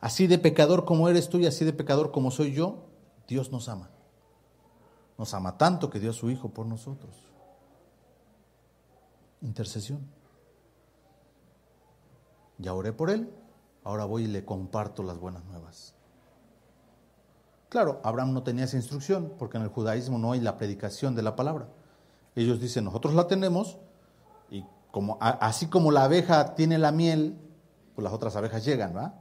Así de pecador como eres tú y así de pecador como soy yo, Dios nos ama. Nos ama tanto que dio a su Hijo por nosotros. Intercesión. Ya oré por él, ahora voy y le comparto las buenas nuevas. Claro, Abraham no tenía esa instrucción porque en el judaísmo no hay la predicación de la palabra. Ellos dicen, nosotros la tenemos como, así como la abeja tiene la miel, pues las otras abejas llegan, ¿va?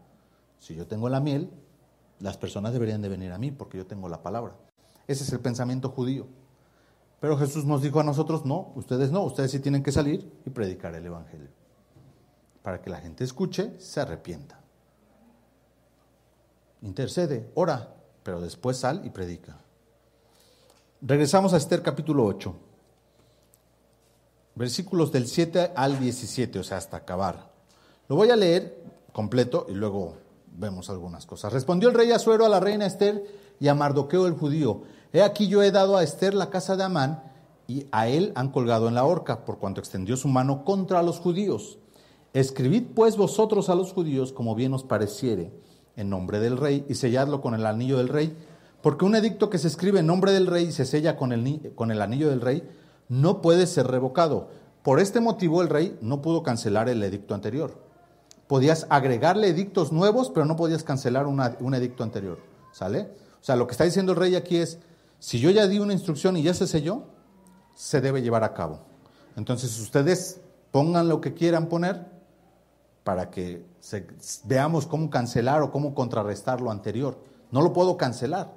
Si yo tengo la miel, las personas deberían de venir a mí porque yo tengo la palabra. Ese es el pensamiento judío. Pero Jesús nos dijo a nosotros, no, ustedes no, ustedes sí tienen que salir y predicar el Evangelio. Para que la gente escuche, se arrepienta. Intercede, ora, pero después sal y predica. Regresamos a Esther capítulo 8, versículos del 7 al 17, o sea, hasta acabar. Lo voy a leer completo y luego vemos algunas cosas. Respondió el rey Asuero a la reina Esther y a Mardoqueo el judío, he aquí yo he dado a Esther la casa de Amán y a él han colgado en la horca, por cuanto extendió su mano contra los judíos. Escribid pues vosotros a los judíos como bien os pareciere en nombre del rey y selladlo con el anillo del rey, porque un edicto que se escribe en nombre del rey y se sella con el, con el anillo del rey no puede ser revocado. Por este motivo el rey no pudo cancelar el edicto anterior. Podías agregarle edictos nuevos, pero no podías cancelar un edicto anterior. ¿Sale? O sea, lo que está diciendo el rey aquí es, si yo ya di una instrucción y ya se selló, se debe llevar a cabo. Entonces ustedes pongan lo que quieran poner, para que veamos cómo cancelar o cómo contrarrestar lo anterior. No lo puedo cancelar.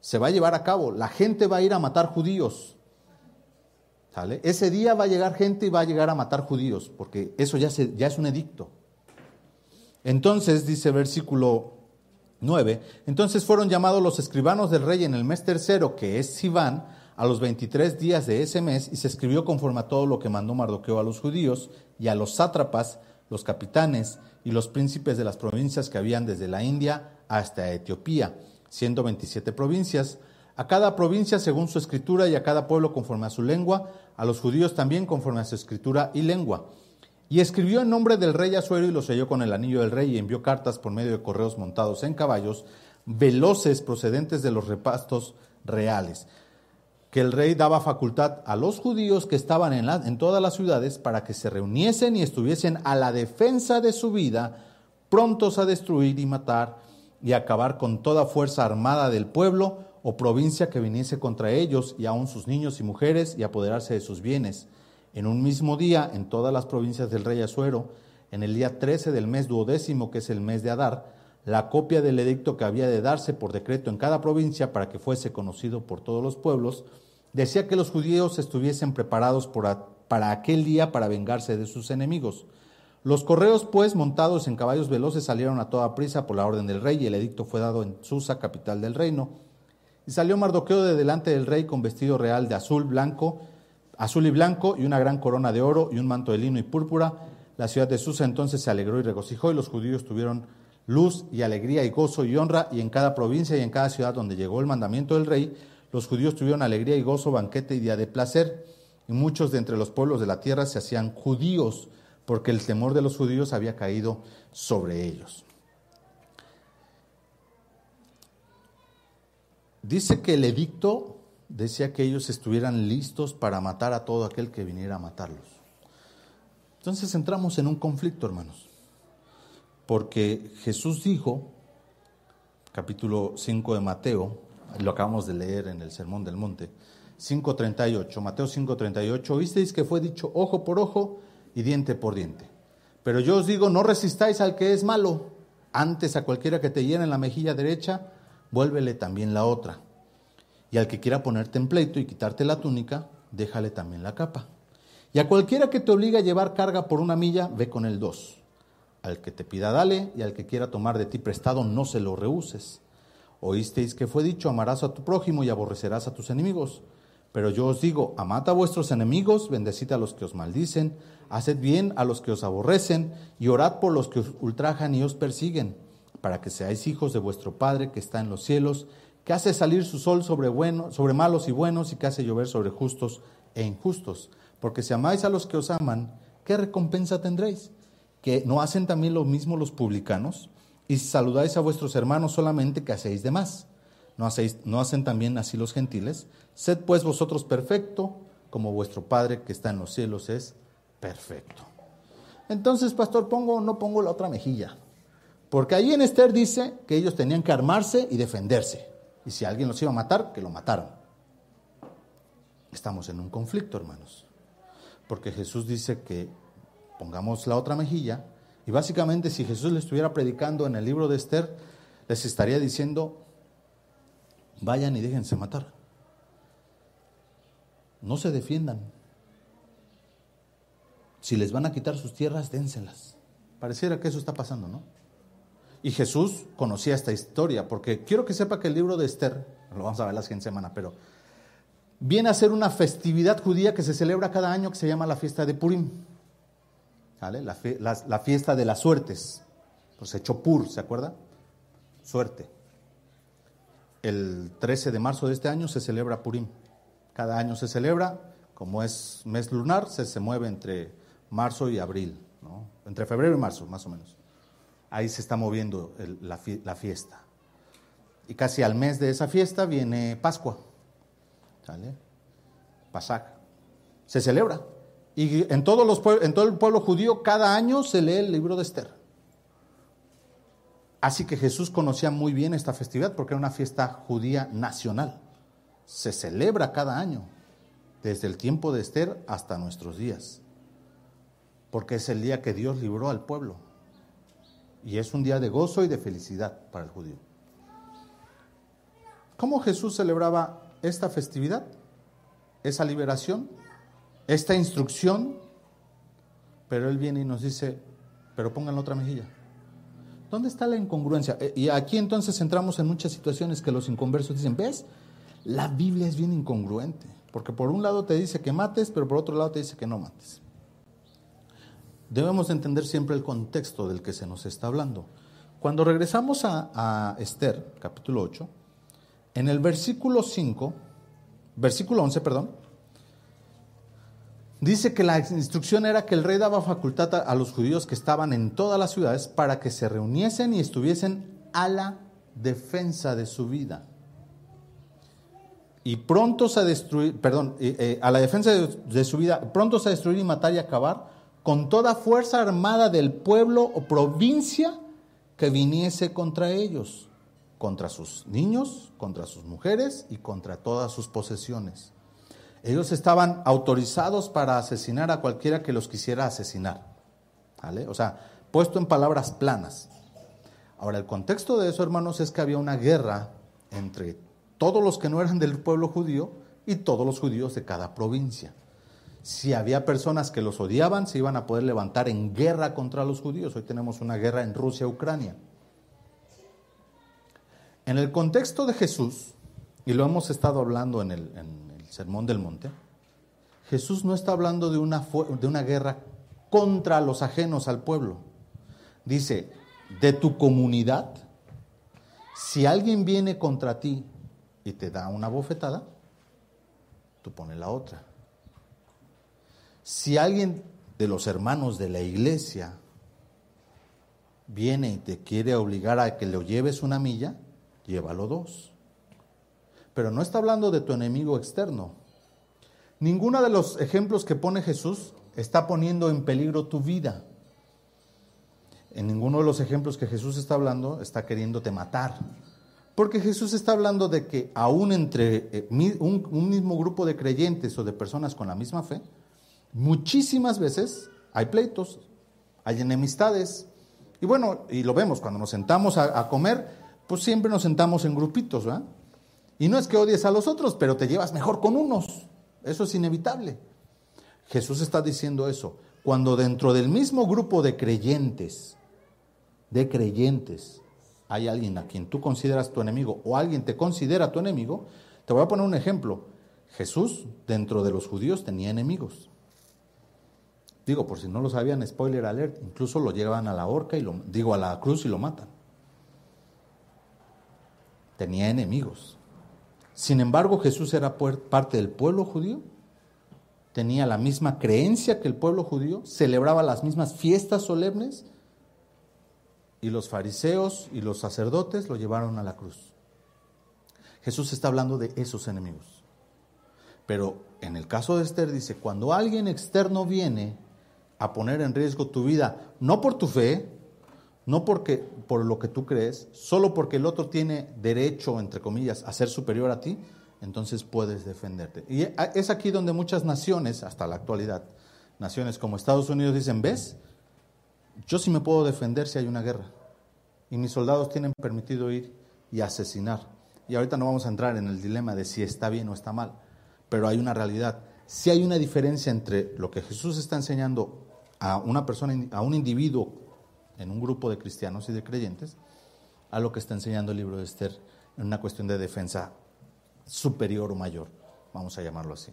Se va a llevar a cabo. La gente va a ir a matar judíos. Ese día va a llegar gente y va a llegar a matar judíos, porque eso ya, se, ya es un edicto. Entonces, dice versículo 9, entonces fueron llamados los escribanos del rey en el mes tercero, que es Sivan, a los 23 días de ese mes, y se escribió conforme a todo lo que mandó Mardoqueo a los judíos y a los sátrapas, los capitanes y los príncipes de las provincias que habían desde la India hasta Etiopía, siendo 27 provincias, a cada provincia según su escritura y a cada pueblo conforme a su lengua, a los judíos también conforme a su escritura y lengua. Y escribió en nombre del rey Asuero y lo selló con el anillo del rey y envió cartas por medio de correos montados en caballos, veloces procedentes de los repastos reales, que el rey daba facultad a los judíos que estaban en, en todas las ciudades para que se reuniesen y estuviesen a la defensa de su vida, prontos a destruir y matar y acabar con toda fuerza armada del pueblo o provincia que viniese contra ellos y aun sus niños y mujeres y apoderarse de sus bienes en un mismo día, en todas las provincias del rey Azuero, en el día 13 del mes duodécimo, que es el mes de Adar, la copia del edicto que había de darse por decreto en cada provincia para que fuese conocido por todos los pueblos, decía que los judíos estuviesen preparados para aquel día para vengarse de sus enemigos. Los correos, pues, montados en caballos veloces, salieron a toda prisa por la orden del rey, y el edicto fue dado en Susa, capital del reino. Y salió Mardoqueo de delante del rey con vestido real de azul, blanco, azul y blanco, y una gran corona de oro, y un manto de lino y púrpura. La ciudad de Susa entonces se alegró y regocijó, y los judíos tuvieron luz y alegría y gozo y honra, y en cada provincia y en cada ciudad donde llegó el mandamiento del rey, los judíos tuvieron alegría y gozo, banquete y día de placer. Y muchos de entre los pueblos de la tierra se hacían judíos, porque el temor de los judíos había caído sobre ellos. Dice que el edicto decía que ellos estuvieran listos para matar a todo aquel que viniera a matarlos. Entonces entramos en un conflicto, hermanos, porque Jesús dijo, capítulo 5 de Mateo, lo acabamos de leer en el Sermón del Monte, 5.38, Mateo 5.38, oísteis que fue dicho ojo por ojo y diente por diente. Pero yo os digo, no resistáis al que es malo, antes a cualquiera que te hiera en la mejilla derecha, vuélvele también la otra. Y al que quiera ponerte en pleito y quitarte la túnica, déjale también la capa. Y a cualquiera que te obligue a llevar carga por una milla, ve con el dos. Al que te pida, dale, y al que quiera tomar de ti prestado, no se lo rehuses. Oísteis que fue dicho, amarás a tu prójimo y aborrecerás a tus enemigos. Pero yo os digo, amad a vuestros enemigos, bendecid a los que os maldicen, haced bien a los que os aborrecen, y orad por los que os ultrajan y os persiguen, para que seáis hijos de vuestro Padre que está en los cielos, que hace salir su sol sobre, sobre malos y buenos y que hace llover sobre justos e injustos. Porque si amáis a los que os aman, ¿qué recompensa tendréis? ¿Que no hacen también lo mismo los publicanos? Y si saludáis a vuestros hermanos solamente, que hacéis de más? ¿No, hacéis, ¿No hacen también así los gentiles? Sed pues vosotros perfecto, como vuestro Padre que está en los cielos es perfecto. Entonces, pastor, pongo o no pongo la otra mejilla. Porque ahí en Esther dice que ellos tenían que armarse y defenderse. Y si alguien los iba a matar, que lo mataran. Estamos en un conflicto, hermanos. Porque Jesús dice que pongamos la otra mejilla. Y básicamente si Jesús le estuviera predicando en el libro de Esther, les estaría diciendo, vayan y déjense matar. No se defiendan. Si les van a quitar sus tierras, dénselas. Pareciera que eso está pasando, ¿no? Y Jesús conocía esta historia, porque quiero que sepa que el libro de Esther, lo vamos a ver la siguiente semana, pero viene a ser una festividad judía que se celebra cada año que se llama la fiesta de Purim. ¿Vale? La, fiesta de las suertes. Pues echó Pur, ¿se acuerda? Suerte. El 13 de marzo de este año se celebra Purim. Cada año se celebra, como es mes lunar, se, se mueve entre marzo y abril, ¿no? entre febrero y marzo, más o menos ahí se está moviendo la, fiesta. Y casi al mes de esa fiesta viene Pascua. ¿Sale? Pasaj. Se celebra. Y en, todos los, en todo el pueblo judío cada año se lee el libro de Esther. Así que Jesús conocía muy bien esta festividad porque era una fiesta judía nacional. Se celebra cada año, desde el tiempo de Esther hasta nuestros días. Porque es el día que Dios libró al pueblo y es un día de gozo y de felicidad para el judío. ¿Cómo Jesús celebraba esta festividad? Esa liberación esta instrucción, pero él viene y nos dice, pero pongan otra mejilla. ¿Dónde está la incongruencia? Eh, y aquí entonces entramos en muchas situaciones que los inconversos dicen, ¿ves? La Biblia es bien incongruente, porque por un lado te dice que mates, pero por otro lado te dice que no mates. Debemos entender siempre el contexto del que se nos está hablando. Cuando regresamos a, Esther, capítulo 8, en el versículo 5, versículo 11, perdón, dice que la instrucción era que el rey daba facultad a, los judíos que estaban en todas las ciudades para que se reuniesen y estuviesen a la defensa de su vida. Y prontos a destruir, perdón, eh, a la defensa de, de su vida, prontos a destruir y matar y acabar con toda fuerza armada del pueblo o provincia que viniese contra ellos, contra sus niños, contra sus mujeres y contra todas sus posesiones. Ellos estaban autorizados para asesinar a cualquiera que los quisiera asesinar. O sea, puesto en palabras planas. Ahora, el contexto de eso, hermanos, es que había una guerra entre todos los que no eran del pueblo judío y todos los judíos de cada provincia. Si había personas que los odiaban, se iban a poder levantar en guerra contra los judíos. Hoy tenemos una guerra en Rusia-Ucrania. En el contexto de Jesús, y lo hemos estado hablando en el, Sermón del Monte, Jesús no está hablando de una, de una guerra contra los ajenos al pueblo. Dice, de tu comunidad, si alguien viene contra ti y te da una bofetada, tú pones la otra. Si alguien de los hermanos de la iglesia viene y te quiere obligar a que lo lleves una milla, llévalo dos. Pero no está hablando de tu enemigo externo. Ninguno de los ejemplos que pone Jesús está poniendo en peligro tu vida. En ninguno de los ejemplos que Jesús está hablando está queriéndote matar. Porque Jesús está hablando de que aún entre eh, un, un mismo grupo de creyentes o de personas con la misma fe, muchísimas veces hay pleitos, hay enemistades. Y bueno, y lo vemos cuando nos sentamos a, comer, pues siempre nos sentamos en grupitos, ¿verdad? Y no es que odies a los otros, pero te llevas mejor con unos. Eso es inevitable. Jesús está diciendo eso. Cuando dentro del mismo grupo de creyentes, de creyentes, hay alguien a quien tú consideras tu enemigo o alguien te considera tu enemigo, te voy a poner un ejemplo. Jesús dentro de los judíos tenía enemigos. Digo, por si no lo sabían, spoiler alert, incluso lo llevan a la horca y lo digo a la cruz y lo matan. Tenía enemigos. Sin embargo, Jesús era parte del pueblo judío, tenía la misma creencia que el pueblo judío, celebraba las mismas fiestas solemnes y los fariseos y los sacerdotes lo llevaron a la cruz. Jesús está hablando de esos enemigos. Pero en el caso de Esther dice, cuando alguien externo viene a poner en riesgo tu vida, no por tu fe, no porque por lo que tú crees, solo porque el otro tiene derecho, entre comillas, a ser superior a ti, entonces puedes defenderte. Y es aquí donde muchas naciones, hasta la actualidad, naciones como Estados Unidos dicen, ¿ves? Yo sí me puedo defender si hay una guerra. Y mis soldados tienen permitido ir y asesinar. Y ahorita no vamos a entrar en el dilema de si está bien o está mal, pero hay una realidad. Si hay una diferencia entre lo que Jesús está enseñando a una persona, a un individuo en un grupo de cristianos y de creyentes a lo que está enseñando el libro de Esther en una cuestión de defensa superior o mayor, vamos a llamarlo así.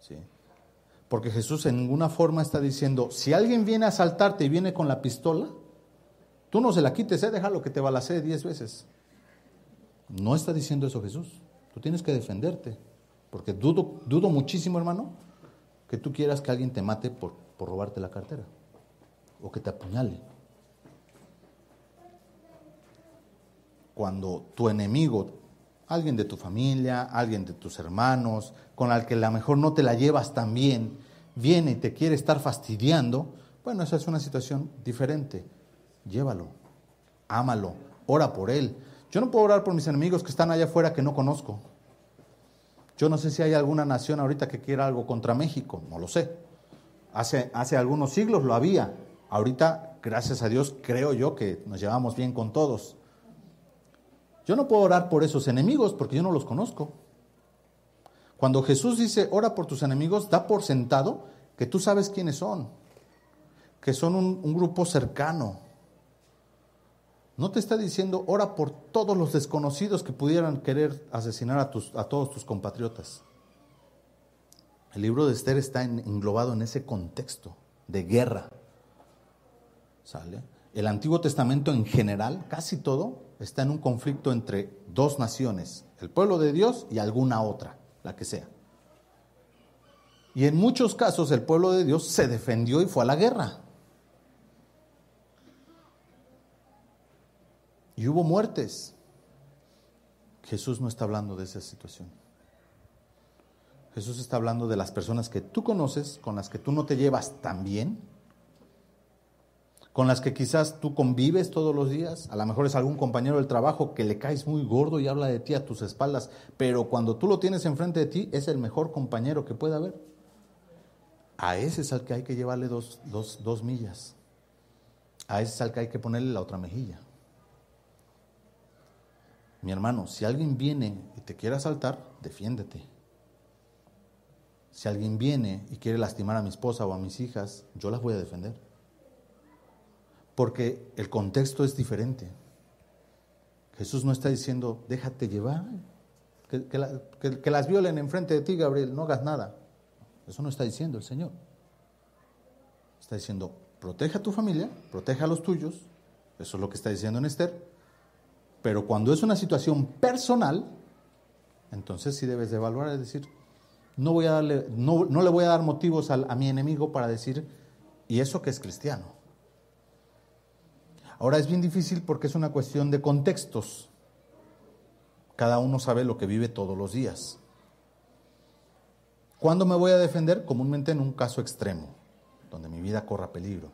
¿sí? Porque Jesús en ninguna forma está diciendo, si alguien viene a asaltarte y viene con la pistola, tú no se la quites, ¿eh? déjalo que te balacee diez veces. No está diciendo eso Jesús. Tú tienes que defenderte. Porque dudo, dudo muchísimo, hermano, que tú quieras que alguien te mate por, por robarte la cartera o que te apuñale. cuando tu enemigo, alguien de tu familia, alguien de tus hermanos, con el que a lo mejor no te la llevas tan bien, viene y te quiere estar fastidiando, bueno, esa es una situación diferente. Llévalo, ámalo, ora por él. Yo no puedo orar por mis enemigos que están allá afuera que no conozco. Yo no sé si hay alguna nación ahorita que quiera algo contra México, no lo sé. Hace, hace algunos siglos lo había. Ahorita, gracias a Dios, creo yo que nos llevamos bien con todos. Yo no puedo orar por esos enemigos porque yo no los conozco. Cuando Jesús dice, ora por tus enemigos, da por sentado que tú sabes quiénes son, que son un, un grupo cercano. No te está diciendo, ora por todos los desconocidos que pudieran querer asesinar a, tus, a todos tus compatriotas. El libro de Esther está englobado en ese contexto de guerra. ¿Sale? El Antiguo Testamento en general, casi todo, está en un conflicto entre dos naciones, el pueblo de Dios y alguna otra, la que sea. Y en muchos casos el pueblo de Dios se defendió y fue a la guerra. Y hubo muertes. Jesús no está hablando de esa situación. Jesús está hablando de las personas que tú conoces, con las que tú no te llevas tan bien, con las que quizás tú convives todos los días. A lo mejor es algún compañero del trabajo que le caes muy gordo y habla de ti a tus espaldas, pero cuando tú lo tienes enfrente de ti es el mejor compañero que puede haber. A ese es al que hay que llevarle dos, dos millas. A ese es al que hay que ponerle la otra mejilla. Mi hermano, si alguien viene y te quiere asaltar, defiéndete. Si alguien viene y quiere lastimar a mi esposa o a mis hijas, yo las voy a defender. Porque el contexto es diferente. Jesús no está diciendo, déjate llevar, que, las violen enfrente de ti, Gabriel, no hagas nada. Eso no está diciendo el Señor. Está diciendo, protege a tu familia, protege a los tuyos. Eso es lo que está diciendo en. Pero cuando es una situación personal, entonces sí debes de evaluar, es decir, no, voy a darle, no, le voy a dar motivos a, mi enemigo para decir, ¿y eso que es cristiano? Ahora es bien difícil porque es una cuestión de contextos. Cada uno sabe lo que vive todos los días. ¿Cuándo me voy a defender? Comúnmente en un caso extremo, donde mi vida corra peligro.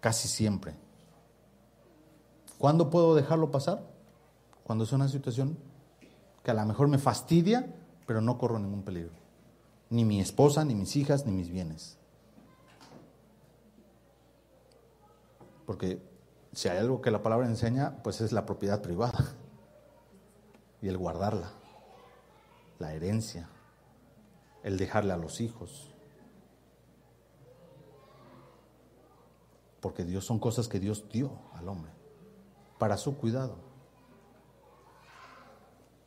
Casi siempre. ¿Cuándo puedo dejarlo pasar? Cuando es una situación que a lo mejor me fastidia, pero no corro ningún peligro. Ni mi esposa, ni mis hijas, ni mis bienes. Porque si hay algo que la palabra enseña, pues es la propiedad privada y el guardarla, la herencia, el dejarle a los hijos. Porque Dios son cosas que Dios dio al hombre para su cuidado.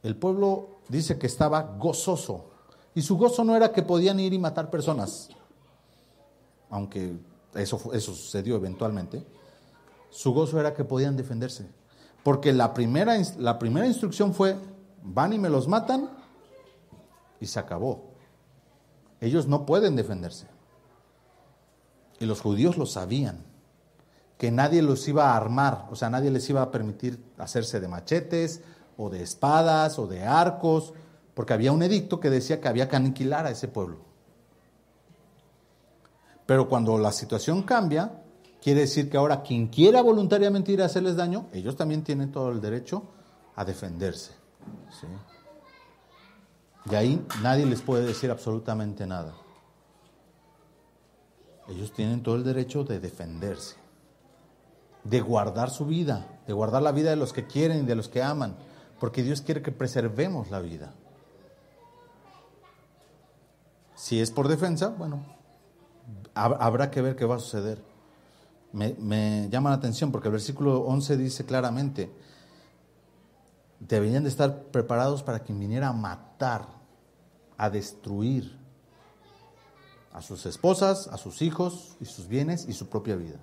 El pueblo dice que estaba gozoso. Y su gozo no era que podían ir y matar personas, aunque eso, eso sucedió eventualmente. Su gozo era que podían defenderse. Porque la primera, la primera instrucción fue, van y me los matan y se acabó. Ellos no pueden defenderse. Y los judíos lo sabían, que nadie los iba a armar, o sea, nadie les iba a permitir hacerse de machetes, o de espadas o de arcos, porque había un edicto que decía que había que aniquilar a ese pueblo. Pero cuando la situación cambia, quiere decir que ahora quien quiera voluntariamente ir a hacerles daño, ellos también tienen todo el derecho a defenderse. Y ahí nadie les puede decir absolutamente nada. Ellos tienen todo el derecho de defenderse, de guardar su vida, de guardar la vida de los que quieren y de los que aman porque Dios quiere que preservemos la vida. Si es por defensa, bueno, habrá que ver qué va a suceder. Me, llama la atención porque el versículo 11 dice claramente, deberían de estar preparados para quien viniera a matar, a destruir a sus esposas, a sus hijos y sus bienes y su propia vida.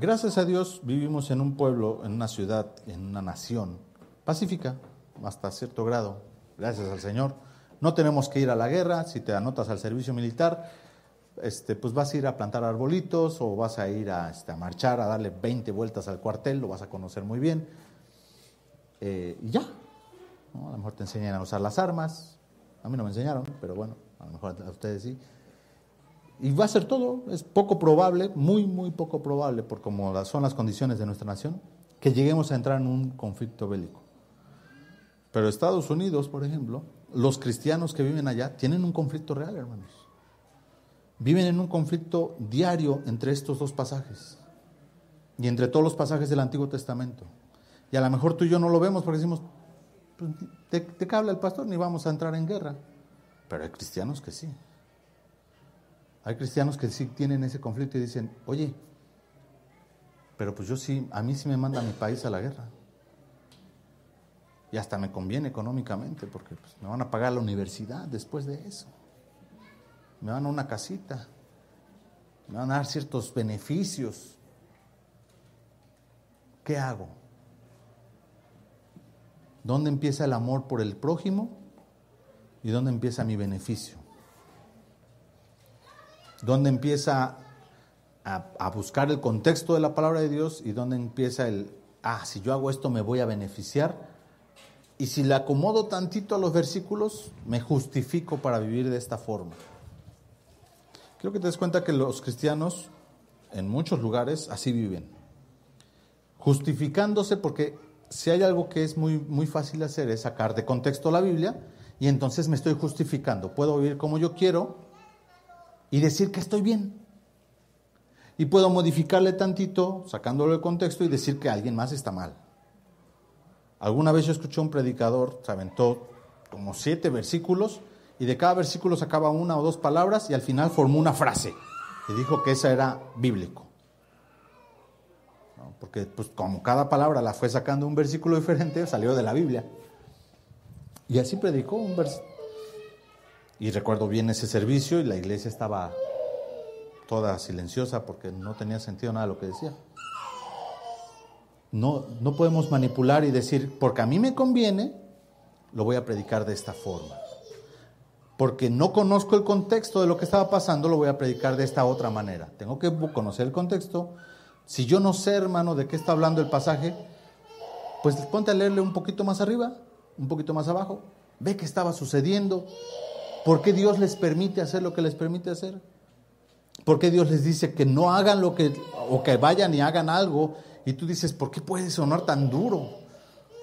Gracias a Dios vivimos en un pueblo, en una ciudad, en una nación pacífica, hasta cierto grado, gracias al Señor. No tenemos que ir a la guerra, si te anotas al servicio militar, este, pues vas a ir a plantar arbolitos o vas a ir a, este, a marchar, a darle 20 vueltas al cuartel, lo vas a conocer muy bien. Eh, y ya, a lo mejor te enseñan a usar las armas, a mí no me enseñaron, pero bueno, a lo mejor a ustedes sí. Y va a ser todo, es poco probable, muy, muy poco probable, por como son las condiciones de nuestra nación, que lleguemos a entrar en un conflicto bélico. Pero Estados Unidos, por ejemplo, los cristianos que viven allá tienen un conflicto real, hermanos. Viven en un conflicto diario entre estos dos pasajes y entre todos los pasajes del Antiguo Testamento. Y a lo mejor tú y yo no lo vemos porque decimos, pues, ¿de, ¿de habla el pastor? Ni vamos a entrar en guerra. Pero hay cristianos que sí. Hay cristianos que sí tienen ese conflicto y dicen, oye, pero pues yo sí, a mí sí me manda mi país a la guerra. Y hasta me conviene económicamente porque pues, me van a pagar la universidad después de eso. Me van a una casita. Me van a dar ciertos beneficios. ¿Qué hago? ¿Dónde empieza el amor por el prójimo y dónde empieza mi beneficio? ¿Dónde empieza a, buscar el contexto de la palabra de Dios y dónde empieza el, ah, si yo hago esto me voy a beneficiar? Y si le acomodo tantito a los versículos, me justifico para vivir de esta forma. Quiero que te des cuenta que los cristianos en muchos lugares así viven. Justificándose porque si hay algo que es muy, muy fácil hacer es sacar de contexto la Biblia y entonces me estoy justificando. Puedo vivir como yo quiero y decir que estoy bien. Y puedo modificarle tantito, sacándolo de contexto y decir que alguien más está mal. Alguna vez yo escuché a un predicador, se aventó como siete versículos y de cada versículo sacaba una o dos palabras y al final formó una frase y dijo que esa era bíblico. Porque pues como cada palabra la fue sacando un versículo diferente, salió de la Biblia. Y así predicó un versículo. Y recuerdo bien ese servicio y la iglesia estaba toda silenciosa porque no tenía sentido nada lo que decía. No, no podemos manipular y decir, porque a mí me conviene, lo voy a predicar de esta forma. Porque no conozco el contexto de lo que estaba pasando, lo voy a predicar de esta otra manera. Tengo que conocer el contexto. Si yo no sé, hermano, de qué está hablando el pasaje, pues ponte a leerle un poquito más arriba, un poquito más abajo. Ve qué estaba sucediendo. ¿Por qué Dios les permite hacer lo que les permite hacer? ¿Por qué Dios les dice que no hagan lo que, o que vayan y hagan algo y tú dices, ¿por qué puede sonar tan duro?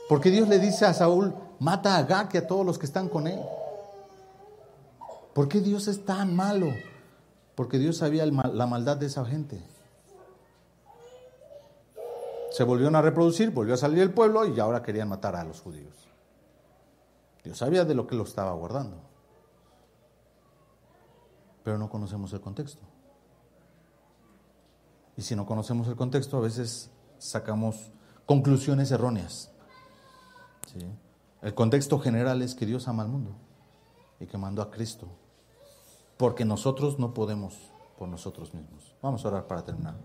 Porque Dios le dice a Saúl, mata a Agag y a todos los que están con él. ¿Por qué Dios es tan malo? Porque Dios sabía la maldad de esa gente. Se volvieron a reproducir, volvió a salir el pueblo y ahora querían matar a los judíos. Dios sabía de lo que lo estaba guardando. Pero no conocemos el contexto. Y si no conocemos el contexto, a veces sacamos conclusiones erróneas. El contexto general es que Dios ama al mundo y que mandó a Cristo, porque nosotros no podemos por nosotros mismos. Vamos a orar para terminar.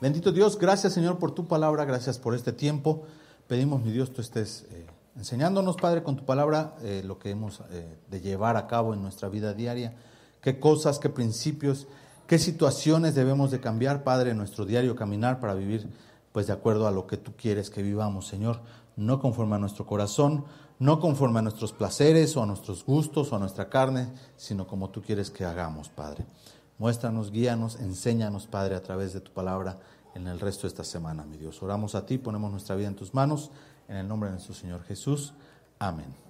Bendito Dios, gracias Señor por tu palabra, gracias por este tiempo. Pedimos, mi Dios, tú estés eh, enseñándonos, Padre, con tu palabra eh, lo que hemos eh, de llevar a cabo en nuestra vida diaria, qué cosas, qué principios ¿Qué situaciones debemos de cambiar, Padre, en nuestro diario caminar para vivir pues de acuerdo a lo que tú quieres que vivamos, Señor? No conforme a nuestro corazón, no conforme a nuestros placeres o a nuestros gustos o a nuestra carne, sino como tú quieres que hagamos, Padre. Muéstranos, guíanos, enséñanos, Padre, a través de tu palabra en el resto de esta semana, mi Dios. Oramos a ti, ponemos nuestra vida en tus manos, en el nombre de nuestro Señor Jesús. Amén.